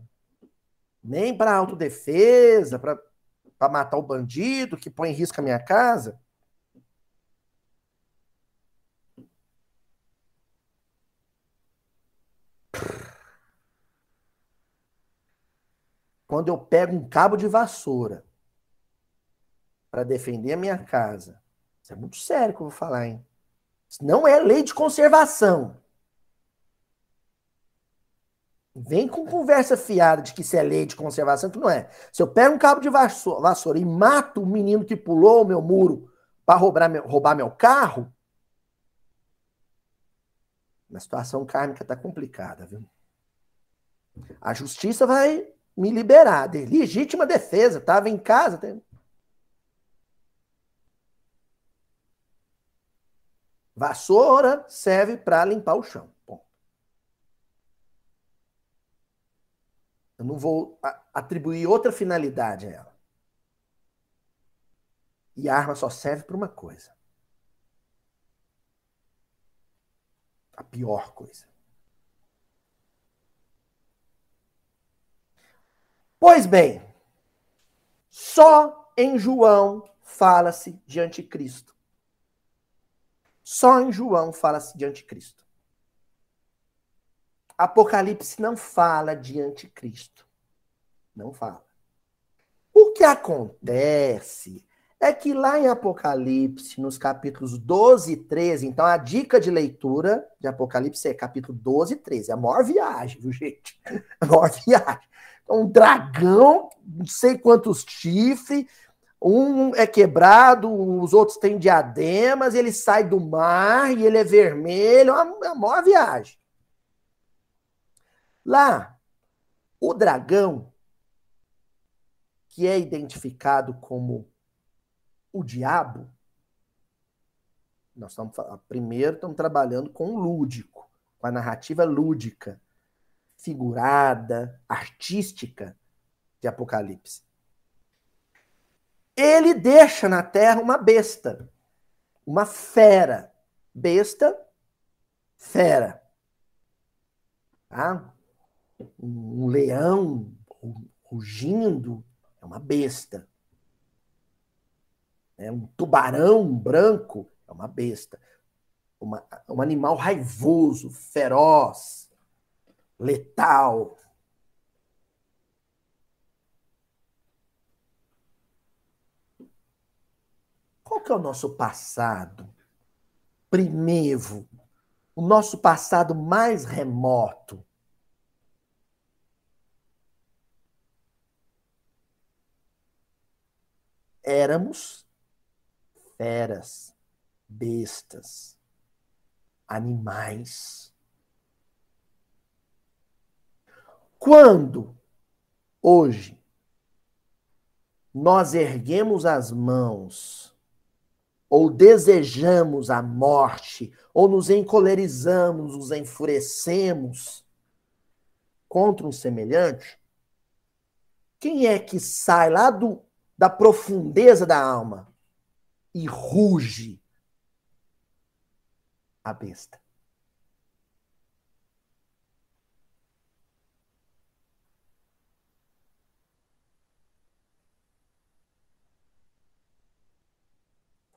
nem para autodefesa, para matar o bandido que põe em risco a minha casa? quando eu pego um cabo de vassoura para defender a minha casa, isso é muito sério que eu vou falar, hein? Isso não é lei de conservação. Vem com conversa fiada de que isso é lei de conservação, que não é. Se eu pego um cabo de vassoura, e mato o menino que pulou o meu muro para roubar meu, roubar meu carro, a situação kármica está complicada, viu? A justiça vai me liberar. De legítima defesa, estava em casa. Tem... Vassoura serve para limpar o chão. Bom. Eu não vou atribuir outra finalidade a ela. E a arma só serve para uma coisa. A pior coisa. Pois bem, só em João fala-se de anticristo. Só em João fala-se de anticristo. Apocalipse não fala de anticristo. Não fala. O que acontece é que lá em Apocalipse, nos capítulos 12 e 13, então a dica de leitura de Apocalipse é capítulo 12 e 13. É a maior viagem, viu, gente? (laughs) A maior viagem um dragão, não sei quantos chifres, um é quebrado, os outros têm diademas, ele sai do mar e ele é vermelho, é uma maior viagem. Lá, o dragão, que é identificado como o diabo, nós estamos primeiro estamos trabalhando com o lúdico, com a narrativa lúdica figurada, artística de Apocalipse. Ele deixa na terra uma besta, uma fera. Besta, fera. Tá? Um leão rugindo é uma besta. É um tubarão branco é uma besta. Uma, um animal raivoso, feroz, letal. Qual que é o nosso passado primevo? O nosso passado mais remoto? Éramos feras, bestas, animais. Quando, hoje, nós erguemos as mãos, ou desejamos a morte, ou nos encolerizamos, nos enfurecemos contra um semelhante, quem é que sai lá do, da profundeza da alma e ruge? A besta.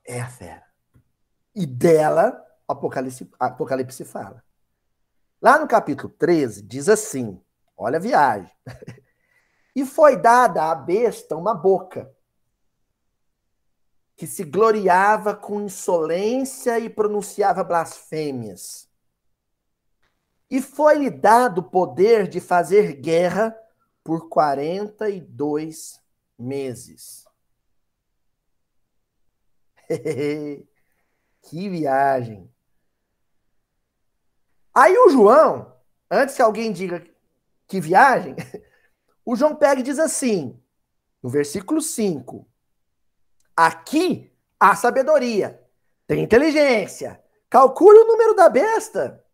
é a fera. E dela, Apocalipse, Apocalipse fala. Lá no capítulo 13, diz assim: olha a viagem. (laughs) e foi dada à besta uma boca, que se gloriava com insolência e pronunciava blasfêmias. E foi-lhe dado o poder de fazer guerra por 42 meses. (laughs) que viagem! Aí o João, antes que alguém diga que viagem, (laughs) o João pega e diz assim, no versículo 5: Aqui há sabedoria, tem inteligência, calcule o número da besta,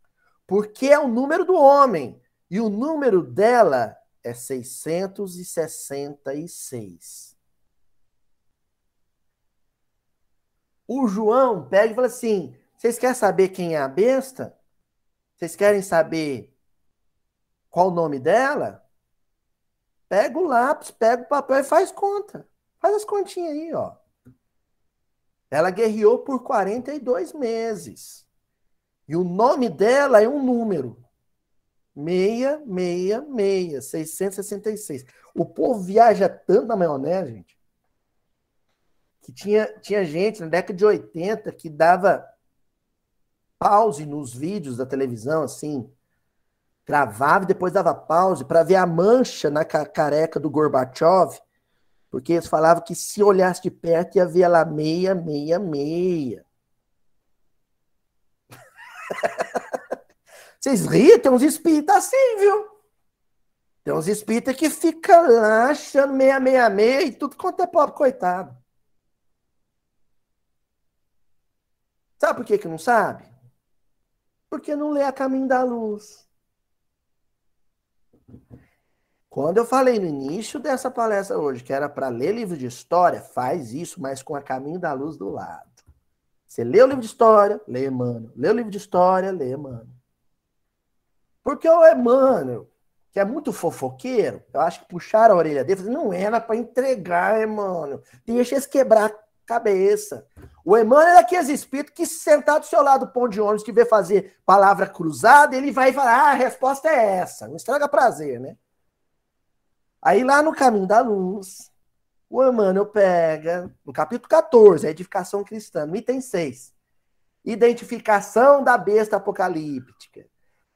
porque é o número do homem, e o número dela é 666. O João pega e fala assim: vocês querem saber quem é a besta? Vocês querem saber qual o nome dela? Pega o lápis, pega o papel e faz conta. Faz as continhas aí, ó. Ela guerreou por 42 meses. E o nome dela é um número. 666, 666. O povo viaja tanto na maionese, gente, que tinha, tinha gente na década de 80 que dava pause nos vídeos da televisão, assim, gravava e depois dava pause para ver a mancha na careca do Gorbachev, porque eles falavam que se olhasse de perto ia ver ela meia, meia, meia. (laughs) Vocês riem, tem uns espíritas assim, viu? Tem uns espíritas que ficam lá achando meia, meia, meia e tudo quanto é pobre, coitado. Sabe por que, que não sabe? Porque não lê a caminho da luz. Quando eu falei no início dessa palestra hoje que era para ler livro de história, faz isso, mas com a caminho da luz do lado. Você lê o livro de história, lê Emmanuel. Lê o livro de história, lê Emmanuel. Porque o Emmanuel, que é muito fofoqueiro, eu acho que puxaram a orelha dele, não era para entregar, Emmanuel. Deixa eles quebrar a cabeça. O Emmanuel é aqueles espíritos que, sentado do seu lado do ponto de ônibus, que vê fazer palavra cruzada, ele vai falar: ah, a resposta é essa. Não estraga prazer, né? Aí lá no caminho da luz, o Emmanuel pega, no capítulo 14, a edificação cristã, no item 6, identificação da besta apocalíptica.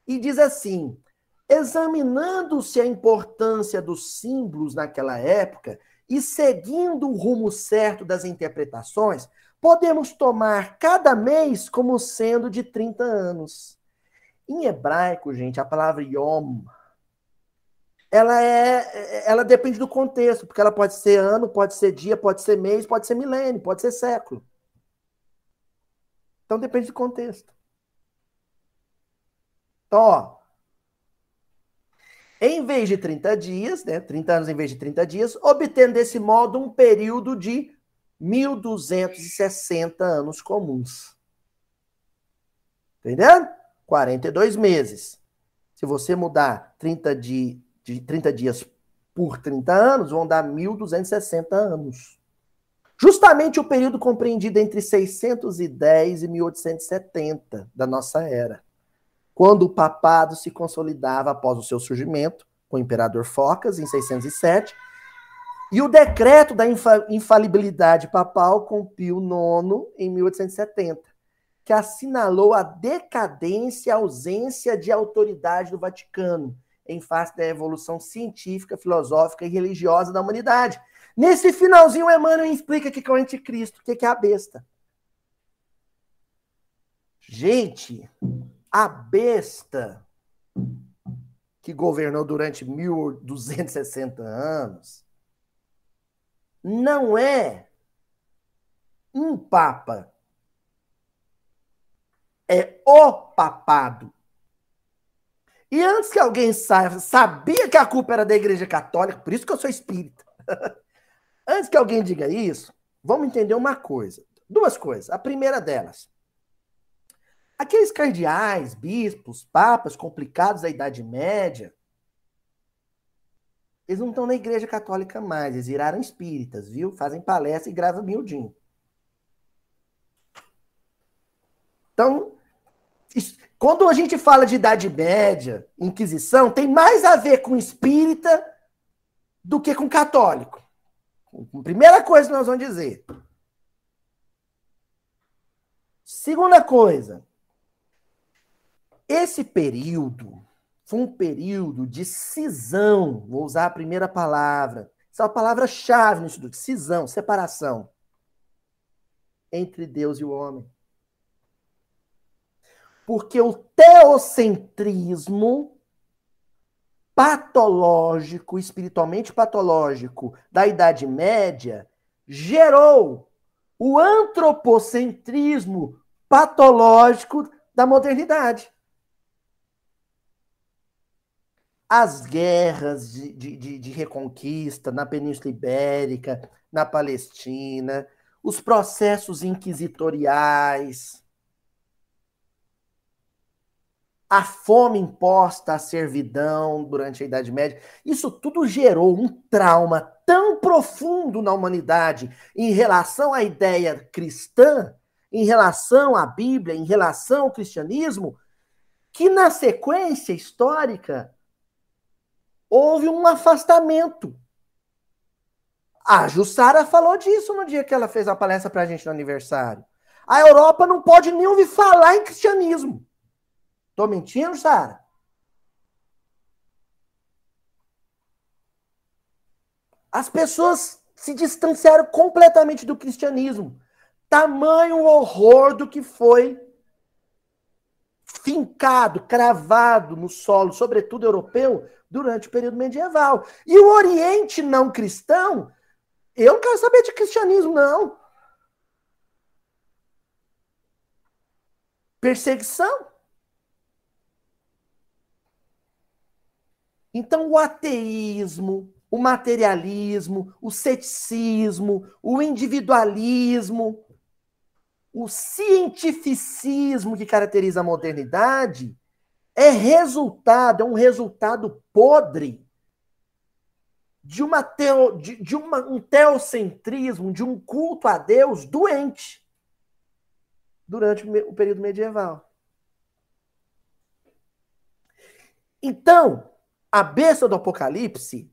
E diz assim: examinando-se a importância dos símbolos naquela época e seguindo o rumo certo das interpretações, podemos tomar cada mês como sendo de 30 anos. Em hebraico, gente, a palavra yom, ela é, ela depende do contexto, porque ela pode ser ano, pode ser dia, pode ser mês, pode ser milênio, pode ser século. Então depende do contexto. Então, ó, em vez de 30 dias, né, 30 anos em vez de 30 dias, obtendo desse modo um período de 1.260 anos comuns. Entendendo? 42 meses. Se você mudar 30, de, de 30 dias por 30 anos, vão dar 1.260 anos. Justamente o período compreendido entre 610 e 1870 da nossa era, quando o papado se consolidava após o seu surgimento, com o imperador Focas, em 607, e o decreto da infalibilidade papal com Pio IX em 1870, que assinalou a decadência e ausência de autoridade do Vaticano em face da evolução científica, filosófica e religiosa da humanidade. Nesse finalzinho, Emmanuel explica o que é o anticristo, o que é a besta. Gente, a besta que governou durante 1260 anos não é um papa. É o papado. E antes que alguém saiba, sabia que a culpa era da Igreja Católica, por isso que eu sou espírita. (laughs) antes que alguém diga isso, vamos entender uma coisa. Duas coisas. A primeira delas. Aqueles cardeais, bispos, papas complicados da Idade Média, eles não estão na igreja católica mais, eles viraram espíritas, viu? Fazem palestra e gravam miudinho. Então, Quando a gente fala de Idade Média, Inquisição, tem mais a ver com espírita do que com católico. Primeira coisa que nós vamos dizer. Segunda coisa, esse período foi um período de cisão, vou usar a primeira palavra, essa é a palavra-chave no estudo, cisão, separação entre Deus e o homem. Porque o teocentrismo patológico, espiritualmente patológico da Idade Média gerou o antropocentrismo patológico da modernidade. As guerras de, de, de, reconquista na Península Ibérica, na Palestina, os processos inquisitoriais, a fome imposta à servidão durante a Idade Média, isso tudo gerou um trauma tão profundo na humanidade em relação à ideia cristã, em relação à Bíblia, em relação ao cristianismo, que na sequência histórica houve um afastamento. A Jussara falou disso no dia que ela fez a palestra para a gente no aniversário. A Europa não pode nem ouvir falar em cristianismo. Tô mentindo, Sara? As pessoas se distanciaram completamente do cristianismo. Tamanho horror do que foi fincado, cravado no solo, sobretudo europeu, durante o período medieval. E o Oriente não cristão, eu não quero saber de cristianismo, não. Perseguição. Então, o ateísmo, o materialismo, o ceticismo, o individualismo, o cientificismo que caracteriza a modernidade é resultado, é um resultado podre de, uma teo, de, de uma, um teocentrismo, de um culto a Deus doente durante o período medieval. Então, a besta do Apocalipse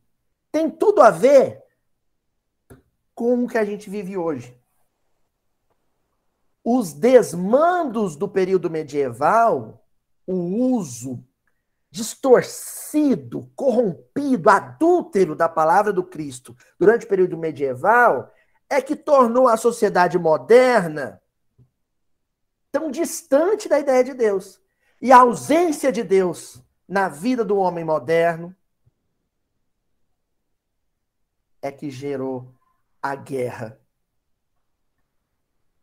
tem tudo a ver com o que a gente vive hoje. Os desmandos do período medieval, o uso distorcido, corrompido, adúltero da palavra do Cristo durante o período medieval, é que tornou a sociedade moderna tão distante da ideia de Deus. E a ausência de Deus na vida do homem moderno é que gerou a guerra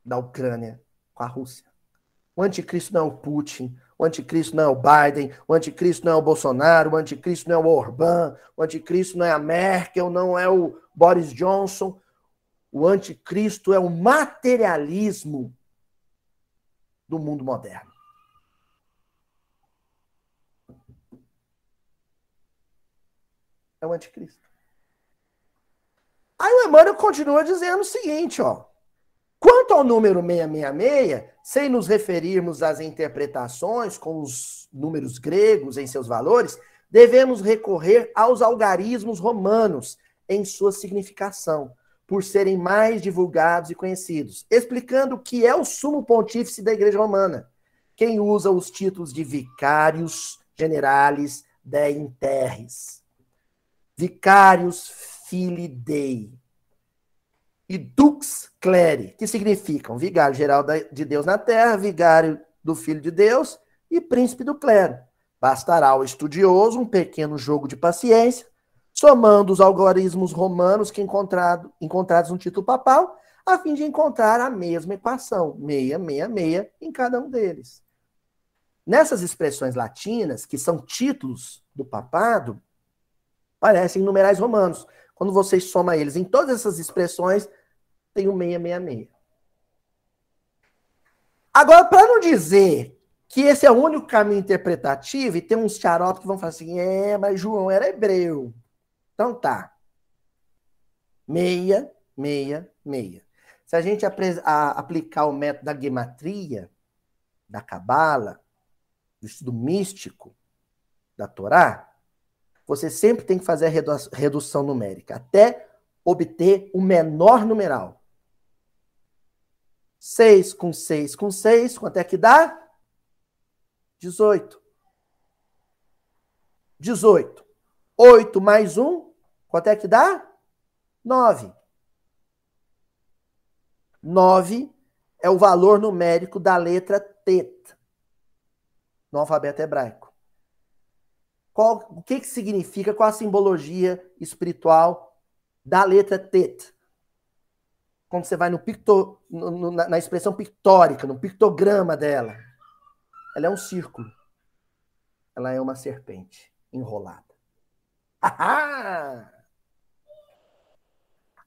da Ucrânia com a Rússia. O anticristo não é o Putin, o anticristo não é o Biden, o anticristo não é o Bolsonaro, o anticristo não é o Orbán, o anticristo não é a Merkel, não é o Boris Johnson. O anticristo é o materialismo do mundo moderno. É o anticristo. Aí o Emmanuel continua dizendo o seguinte, ó. Quanto ao número 666, sem nos referirmos às interpretações com os números gregos em seus valores, devemos recorrer aos algarismos romanos em sua significação, por serem mais divulgados e conhecidos, explicando o que é o sumo pontífice da Igreja Romana, quem usa os títulos de vicários generales de interres vicarius filii Dei e dux cleri, que significam vigário geral de Deus na terra, vigário do Filho de Deus e príncipe do clero. Bastará ao estudioso um pequeno jogo de paciência, somando os algoritmos romanos que encontrado, encontrados no título papal, a fim de encontrar a mesma equação, 666, em cada um deles. Nessas expressões latinas, que são títulos do papado, parecem numerais romanos. Quando você soma eles em todas essas expressões, tem o 666. Agora, para não dizer que esse é o único caminho interpretativo, e tem uns xaropes que vão falar assim, é, mas João era hebreu. Então tá. Meia, meia, meia. Se a gente aplicar o método da gematria, da cabala, do estudo místico da Torá, você sempre tem que fazer a redução numérica, até obter o menor numeral. 6 com 6 com 6, quanto é que dá? 18. 18. 8 mais 1, quanto é que dá? 9. 9 é o valor numérico da letra Tet no alfabeto hebraico. Qual, o que, que significa, qual a simbologia espiritual da letra Tet? Quando você vai no picto, no, no, na, expressão pictórica, no pictograma dela, ela é um círculo. Ela é uma serpente enrolada.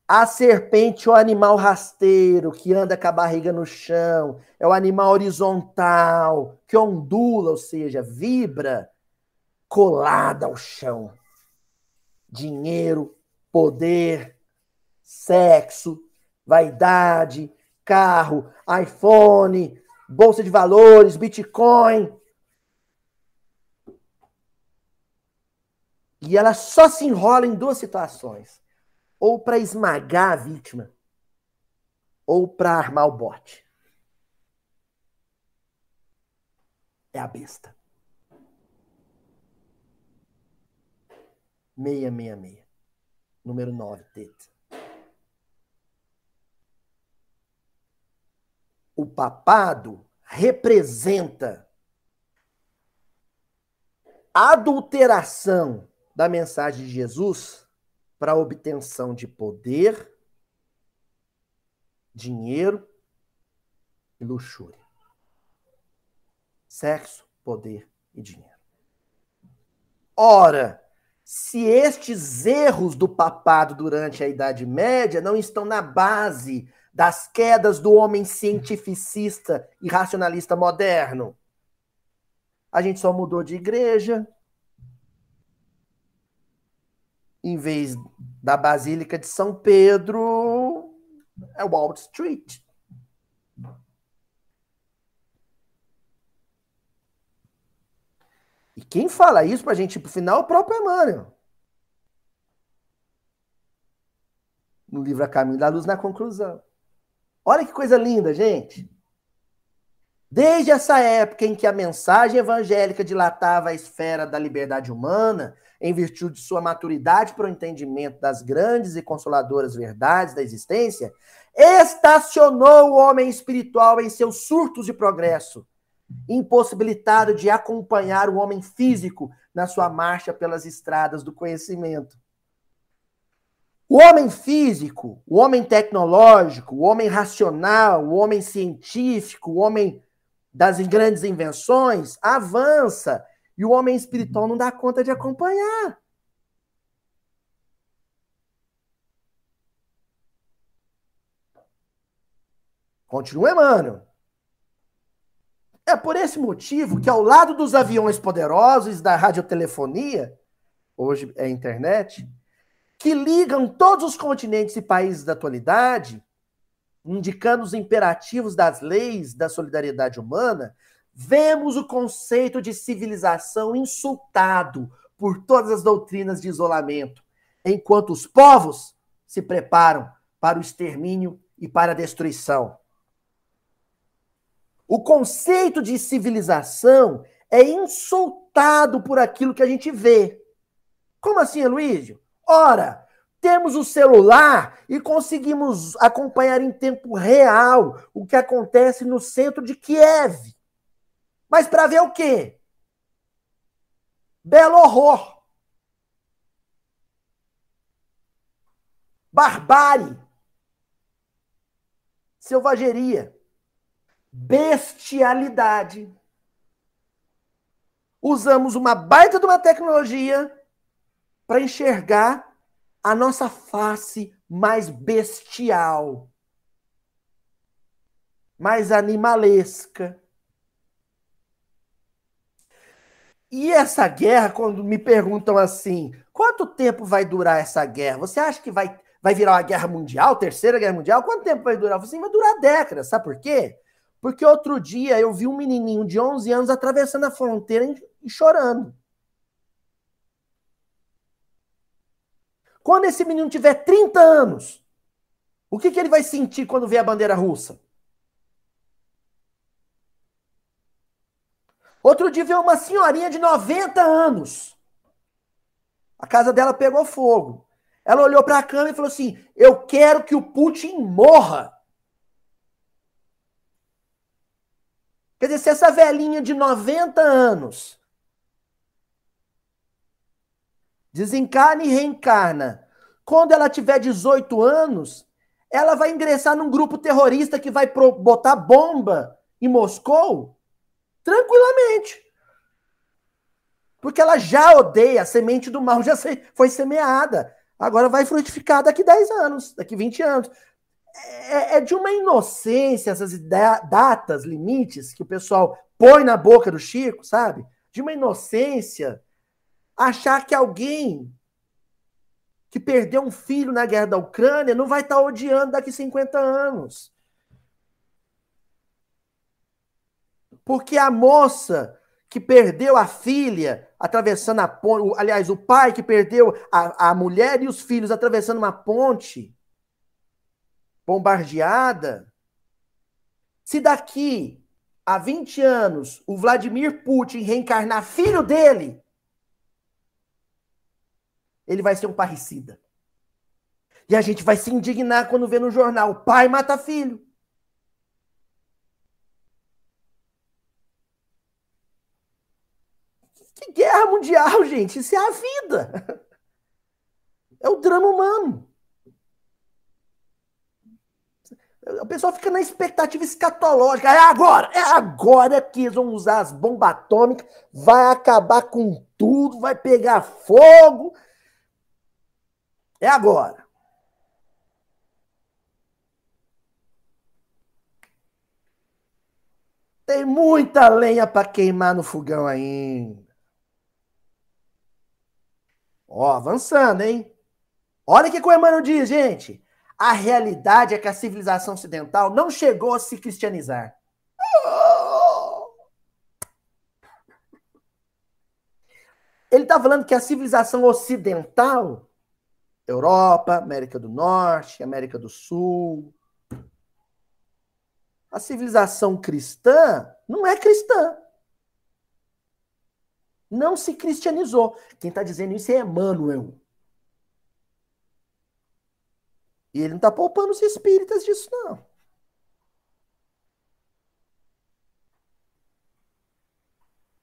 A serpente é o animal rasteiro que anda com a barriga no chão, é o animal horizontal que ondula, ou seja, vibra colada ao chão. Dinheiro, poder, sexo, vaidade, carro, iPhone, bolsa de valores, Bitcoin. E ela só se enrola em duas situações: ou para esmagar a vítima, ou para armar o bote. É a besta. 666. Número 9, teta. O papado representa adulteração da mensagem de Jesus para a obtenção de poder, dinheiro e luxúria. Sexo, poder e dinheiro. Ora, se estes erros do papado durante a Idade Média não estão na base das quedas do homem cientificista e racionalista moderno, a gente só mudou de igreja, em vez da Basílica de São Pedro, é Wall Street. E quem fala isso pra gente ir pro final é o próprio Emmanuel. No livro A Caminho da Luz, na conclusão. Olha que coisa linda, gente. Desde essa época em que a mensagem evangélica dilatava a esfera da liberdade humana, em virtude de sua maturidade para o entendimento das grandes e consoladoras verdades da existência, estacionou o homem espiritual em seus surtos de progresso, impossibilitado de acompanhar o homem físico na sua marcha pelas estradas do conhecimento. O homem físico, o homem tecnológico, o homem racional, o homem científico, o homem das grandes invenções avança e o homem espiritual não dá conta de acompanhar. Continua Emmanuel. É por esse motivo que, ao lado dos aviões poderosos da radiotelefonia, hoje é internet, que ligam todos os continentes e países da atualidade, indicando os imperativos das leis da solidariedade humana, Vemos o conceito de civilização insultado por todas as doutrinas de isolamento, enquanto os povos se preparam para o extermínio e para a destruição. O conceito de civilização é insultado por aquilo que a gente vê. Como assim, Luísio? Ora, temos o celular e conseguimos acompanhar em tempo real o que acontece no centro de Kiev. Mas para ver o quê? Belo horror. Barbárie. Selvageria. Bestialidade. Usamos uma baita de uma tecnologia para enxergar a nossa face mais bestial, mais animalesca, E essa guerra, quando me perguntam assim, quanto tempo vai durar essa guerra? Você acha que vai, vai virar uma guerra mundial, terceira guerra mundial? Quanto tempo vai durar? Assim, vai durar décadas, sabe por quê? Porque outro dia eu vi um menininho de 11 anos atravessando a fronteira e chorando. Quando esse menino tiver 30 anos, o que, que ele vai sentir quando vê a bandeira russa? Outro dia veio uma senhorinha de 90 anos. A casa dela pegou fogo. Ela olhou para a cama e falou assim: Eu quero que o Putin morra. Quer dizer, se essa velhinha de 90 anos desencarna e reencarna, quando ela tiver 18 anos, ela vai ingressar num grupo terrorista que vai botar bomba em Moscou tranquilamente. Porque ela já odeia, a semente do mal já foi semeada. Agora vai frutificar daqui 10 anos, daqui 20 anos. É, é de uma inocência essas datas, limites que o pessoal põe na boca do Chico, sabe? De uma inocência achar que alguém que perdeu um filho na guerra da Ucrânia não vai estar tá odiando daqui 50 anos. Porque a moça que perdeu a filha atravessando a ponte, aliás, o pai que perdeu a, a mulher e os filhos atravessando uma ponte bombardeada. Se daqui a 20 anos o Vladimir Putin reencarnar filho dele, ele vai ser um parricida. E a gente vai se indignar quando vê no jornal: pai mata filho. Que guerra mundial, (laughs) gente? Isso é a vida. É o drama humano. O pessoal fica na expectativa escatológica. É agora, é agora que eles vão usar as bombas atômicas, vai acabar com tudo, vai pegar fogo. É agora. Tem muita lenha para queimar no fogão ainda. Ó, avançando, hein? Olha o que o Emmanuel diz, gente. A realidade é que a civilização ocidental não chegou a se cristianizar. Ele está falando que a civilização ocidental, Europa, América do Norte, América do Sul, a civilização cristã não é cristã não se cristianizou. Quem está dizendo isso é Emmanuel. E ele não está poupando os espíritas disso, não.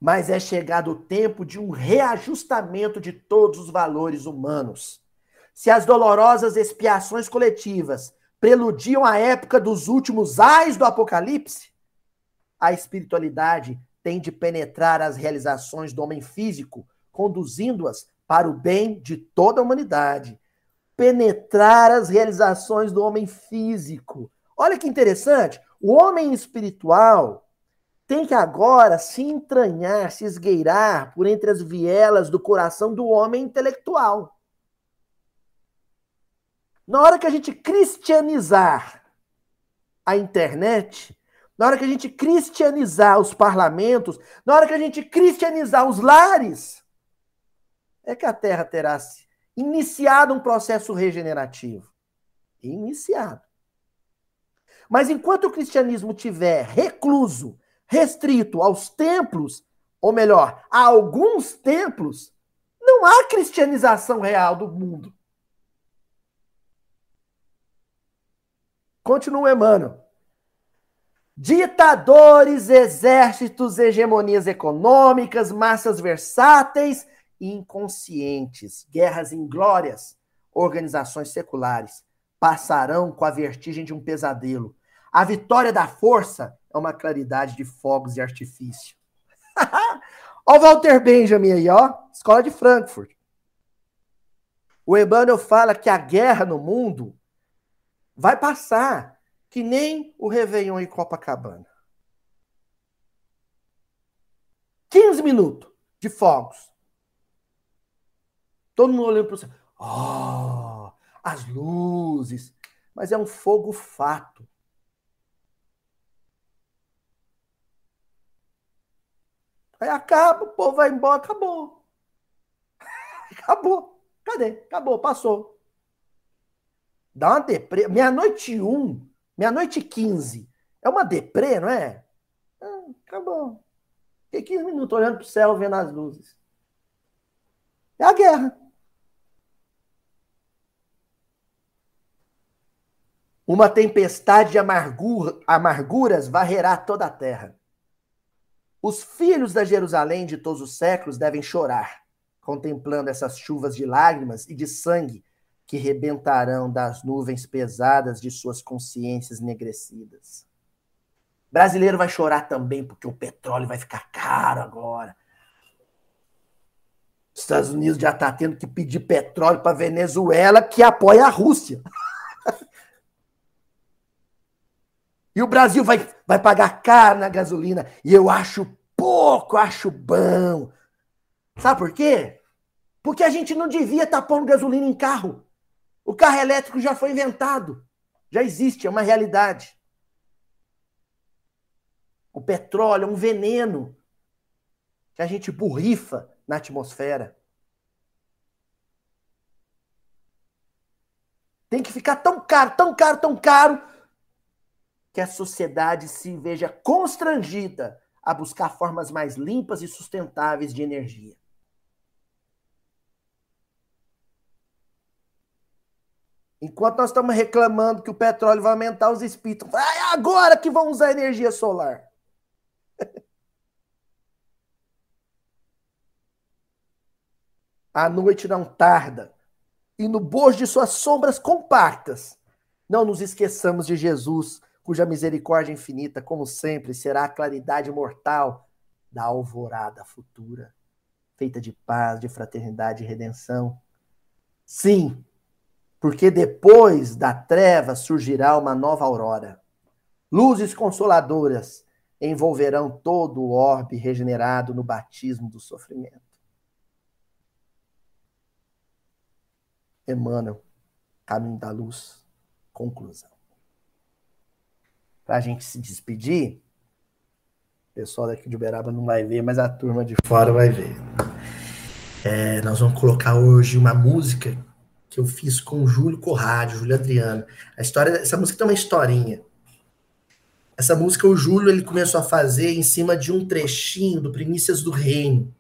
Mas é chegado o tempo de um reajustamento de todos os valores humanos. Se as dolorosas expiações coletivas preludiam a época dos últimos ais do Apocalipse, a espiritualidade tem de penetrar as realizações do homem físico, conduzindo-as para o bem de toda a humanidade. Penetrar as realizações do homem físico. Olha que interessante. O homem espiritual tem que agora se entranhar, se esgueirar por entre as vielas do coração do homem intelectual. Na hora que a gente cristianizar a internet, na hora que a gente cristianizar os parlamentos, na hora que a gente cristianizar os lares, é que a Terra terá iniciado um processo regenerativo. Iniciado. Mas enquanto o cristianismo tiver recluso, restrito aos templos, ou melhor, a alguns templos, não há cristianização real do mundo. Continua Emmanuel. Ditadores, exércitos, hegemonias econômicas, massas versáteis inconscientes, guerras inglórias, organizações seculares passarão com a vertigem de um pesadelo. A vitória da força é uma claridade de fogos e artifício. (laughs) ó o Walter Benjamin aí, ó, Escola de Frankfurt. O Emmanuel fala que a guerra no mundo vai passar que nem o Réveillon em Copacabana. 15 minutos de fogos. Todo mundo olhando para o céu. Oh, as luzes. Mas é um fogo fato. Aí acaba, o povo vai embora, acabou. (laughs) Acabou. Cadê? Acabou, passou. Dá uma deprê. Meia-noite um, meia-noite quinze. É uma deprê, não é? Ah, acabou. Fiquei 15 minutos olhando pro céu, vendo as luzes. É a guerra. Uma tempestade de amargura, amarguras varrerá toda a terra. Os filhos da Jerusalém de todos os séculos devem chorar, contemplando essas chuvas de lágrimas e de sangue que rebentarão das nuvens pesadas de suas consciências enegrecidas. Brasileiro vai chorar também porque o petróleo vai ficar caro agora. Os Estados Unidos já está tendo que pedir petróleo para Venezuela, que apoia a Rússia. (laughs) E o Brasil vai, vai pagar caro na gasolina. E eu acho pouco, acho bom. Sabe por quê? Porque a gente não devia estar tá pondo gasolina em carro. O carro elétrico já foi inventado. Já existe, é uma realidade. O petróleo é um veneno que a gente borrifa na atmosfera. Tem que ficar tão caro, tão caro, tão caro, que a sociedade se veja constrangida a buscar formas mais limpas e sustentáveis de energia. Enquanto nós estamos reclamando que o petróleo vai aumentar os espíritos, é agora que vão usar energia solar. A noite não tarda, e no bojo de suas sombras compactas, não nos esqueçamos de Jesus, cuja misericórdia infinita, como sempre, será a claridade mortal da alvorada futura, feita de paz, de fraternidade e redenção. Sim, porque depois da treva surgirá uma nova aurora. Luzes consoladoras envolverão todo o orbe regenerado no batismo do sofrimento. Emmanuel, Caminho da Luz, conclusão para a gente se despedir. O pessoal daqui de Uberaba não vai ver, mas a turma de fora vai ver. É, nós vamos colocar hoje uma música que eu fiz com o Júlio Corrádio, Júlio Adriano. A história, essa música tem uma historinha. Essa música o Júlio ele começou a fazer em cima de um trechinho do Primícias do Reino.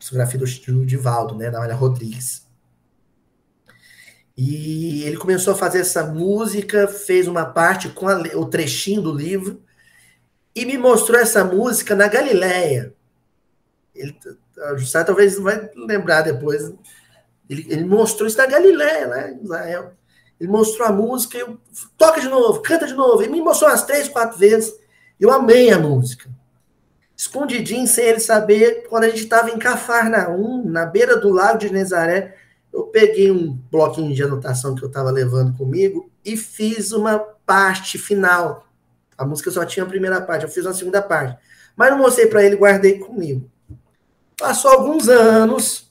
Fotografia do Divaldo, né, da Ana Rodrigues. E ele começou a fazer essa música, fez uma parte com a, o trechinho do livro e me mostrou essa música na Galileia. Ele, o Jussá talvez vai lembrar depois. Ele, ele mostrou isso na Galileia, né, Israel. Ele mostrou a música, eu toca de novo, canta de novo. Ele me mostrou umas três, quatro vezes. Eu amei a música. Escondidinho, sem ele saber, quando a gente estava em Cafarnaum, na beira do lago de Nazaré, eu peguei um bloquinho de anotação que eu estava levando comigo e fiz uma parte final. A música só tinha a primeira parte, eu fiz uma segunda parte. Mas não mostrei para ele, guardei comigo. Passou alguns anos,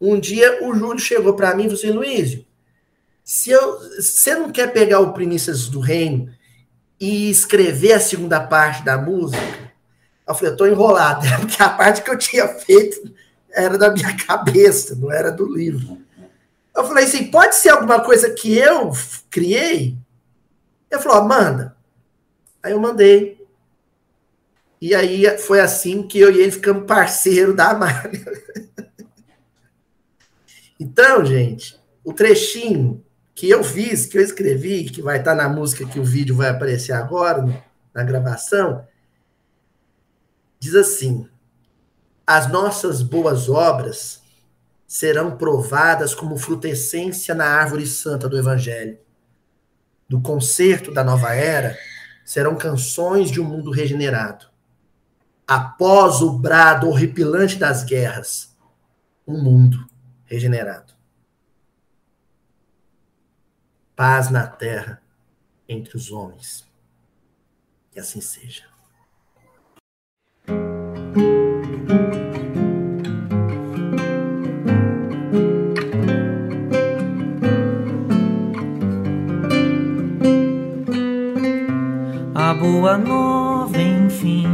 um dia o Júlio chegou para mim e falou assim, Luísio, se eu, você não quer pegar o Primícias do Reino e escrever a segunda parte da música? Eu falei, eu tô enrolado, (laughs) porque a parte que eu tinha feito era da minha (laughs) cabeça, não era do livro. Eu falei assim, pode ser alguma coisa que eu criei? Ele falou, manda. Aí eu mandei. E aí foi assim que eu e ele ficamos parceiro da Amália. (laughs) então, gente, o trechinho que eu fiz, que eu escrevi, que vai estar na música que o vídeo vai aparecer agora, na gravação, diz assim: as nossas boas obras serão provadas como frutescência na árvore santa do Evangelho. Do concerto da nova era serão canções de um mundo regenerado. Após o brado horripilante das guerras, um mundo regenerado. Paz na terra entre os homens. Que assim seja. Boa nova, enfim,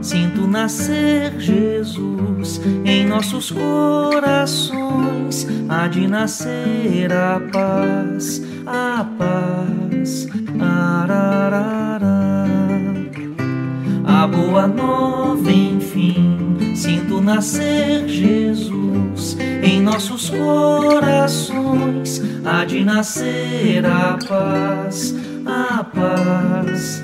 Sinto nascer Jesus em nossos corações, há de nascer a paz, a paz. Ararara. A boa nova, enfim, sinto nascer Jesus em nossos corações, há de nascer a paz, a paz.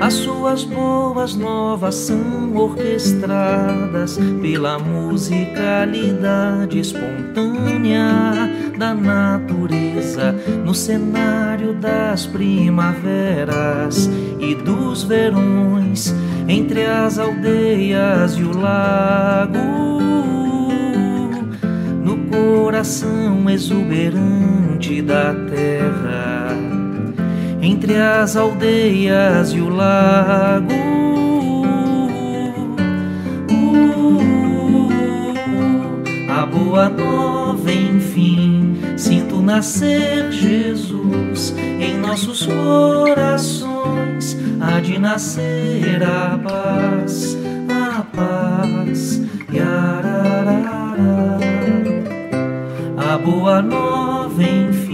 As suas boas novas são orquestradas pela musicalidade espontânea da natureza no cenário das primaveras e dos verões entre as aldeias e o lago. No coração exuberante da terra entre as aldeias e o lago. Uh, a boa nova, enfim, sinto nascer Jesus em nossos corações. Há de nascer a paz, a paz, yararara. A boa nova, enfim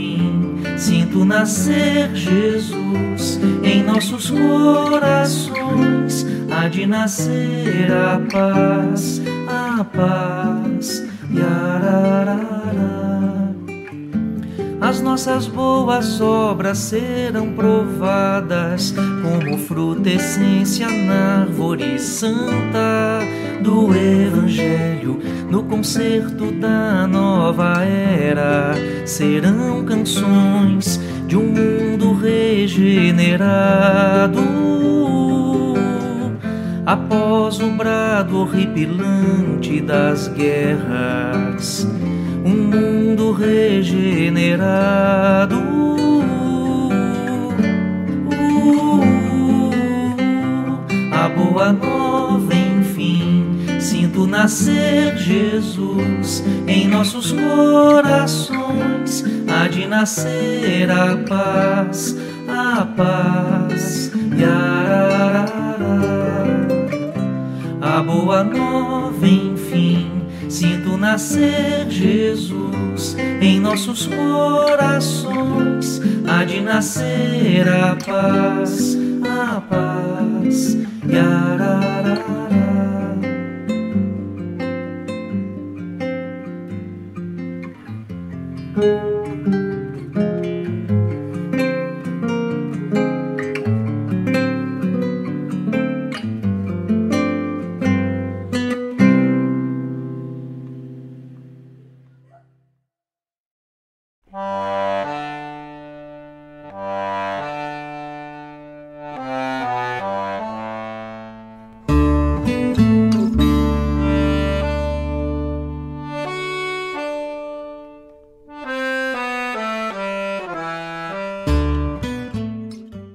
Sinto nascer Jesus em nossos corações, há de nascer a paz, a paz. Yararara. As nossas boas obras serão provadas como fruta essência na árvore santa do Evangelho, no concerto da nova era, serão canções de um mundo regenerado. Após o brado horripilante das guerras, um mundo regenerado. a boa nova, enfim, sinto nascer Jesus em nossos corações. Há de nascer a paz, a paz. Yararara. A boa nova, enfim Sinto nascer Jesus em nossos corações, há de nascer a paz, a paz. Yararara. thank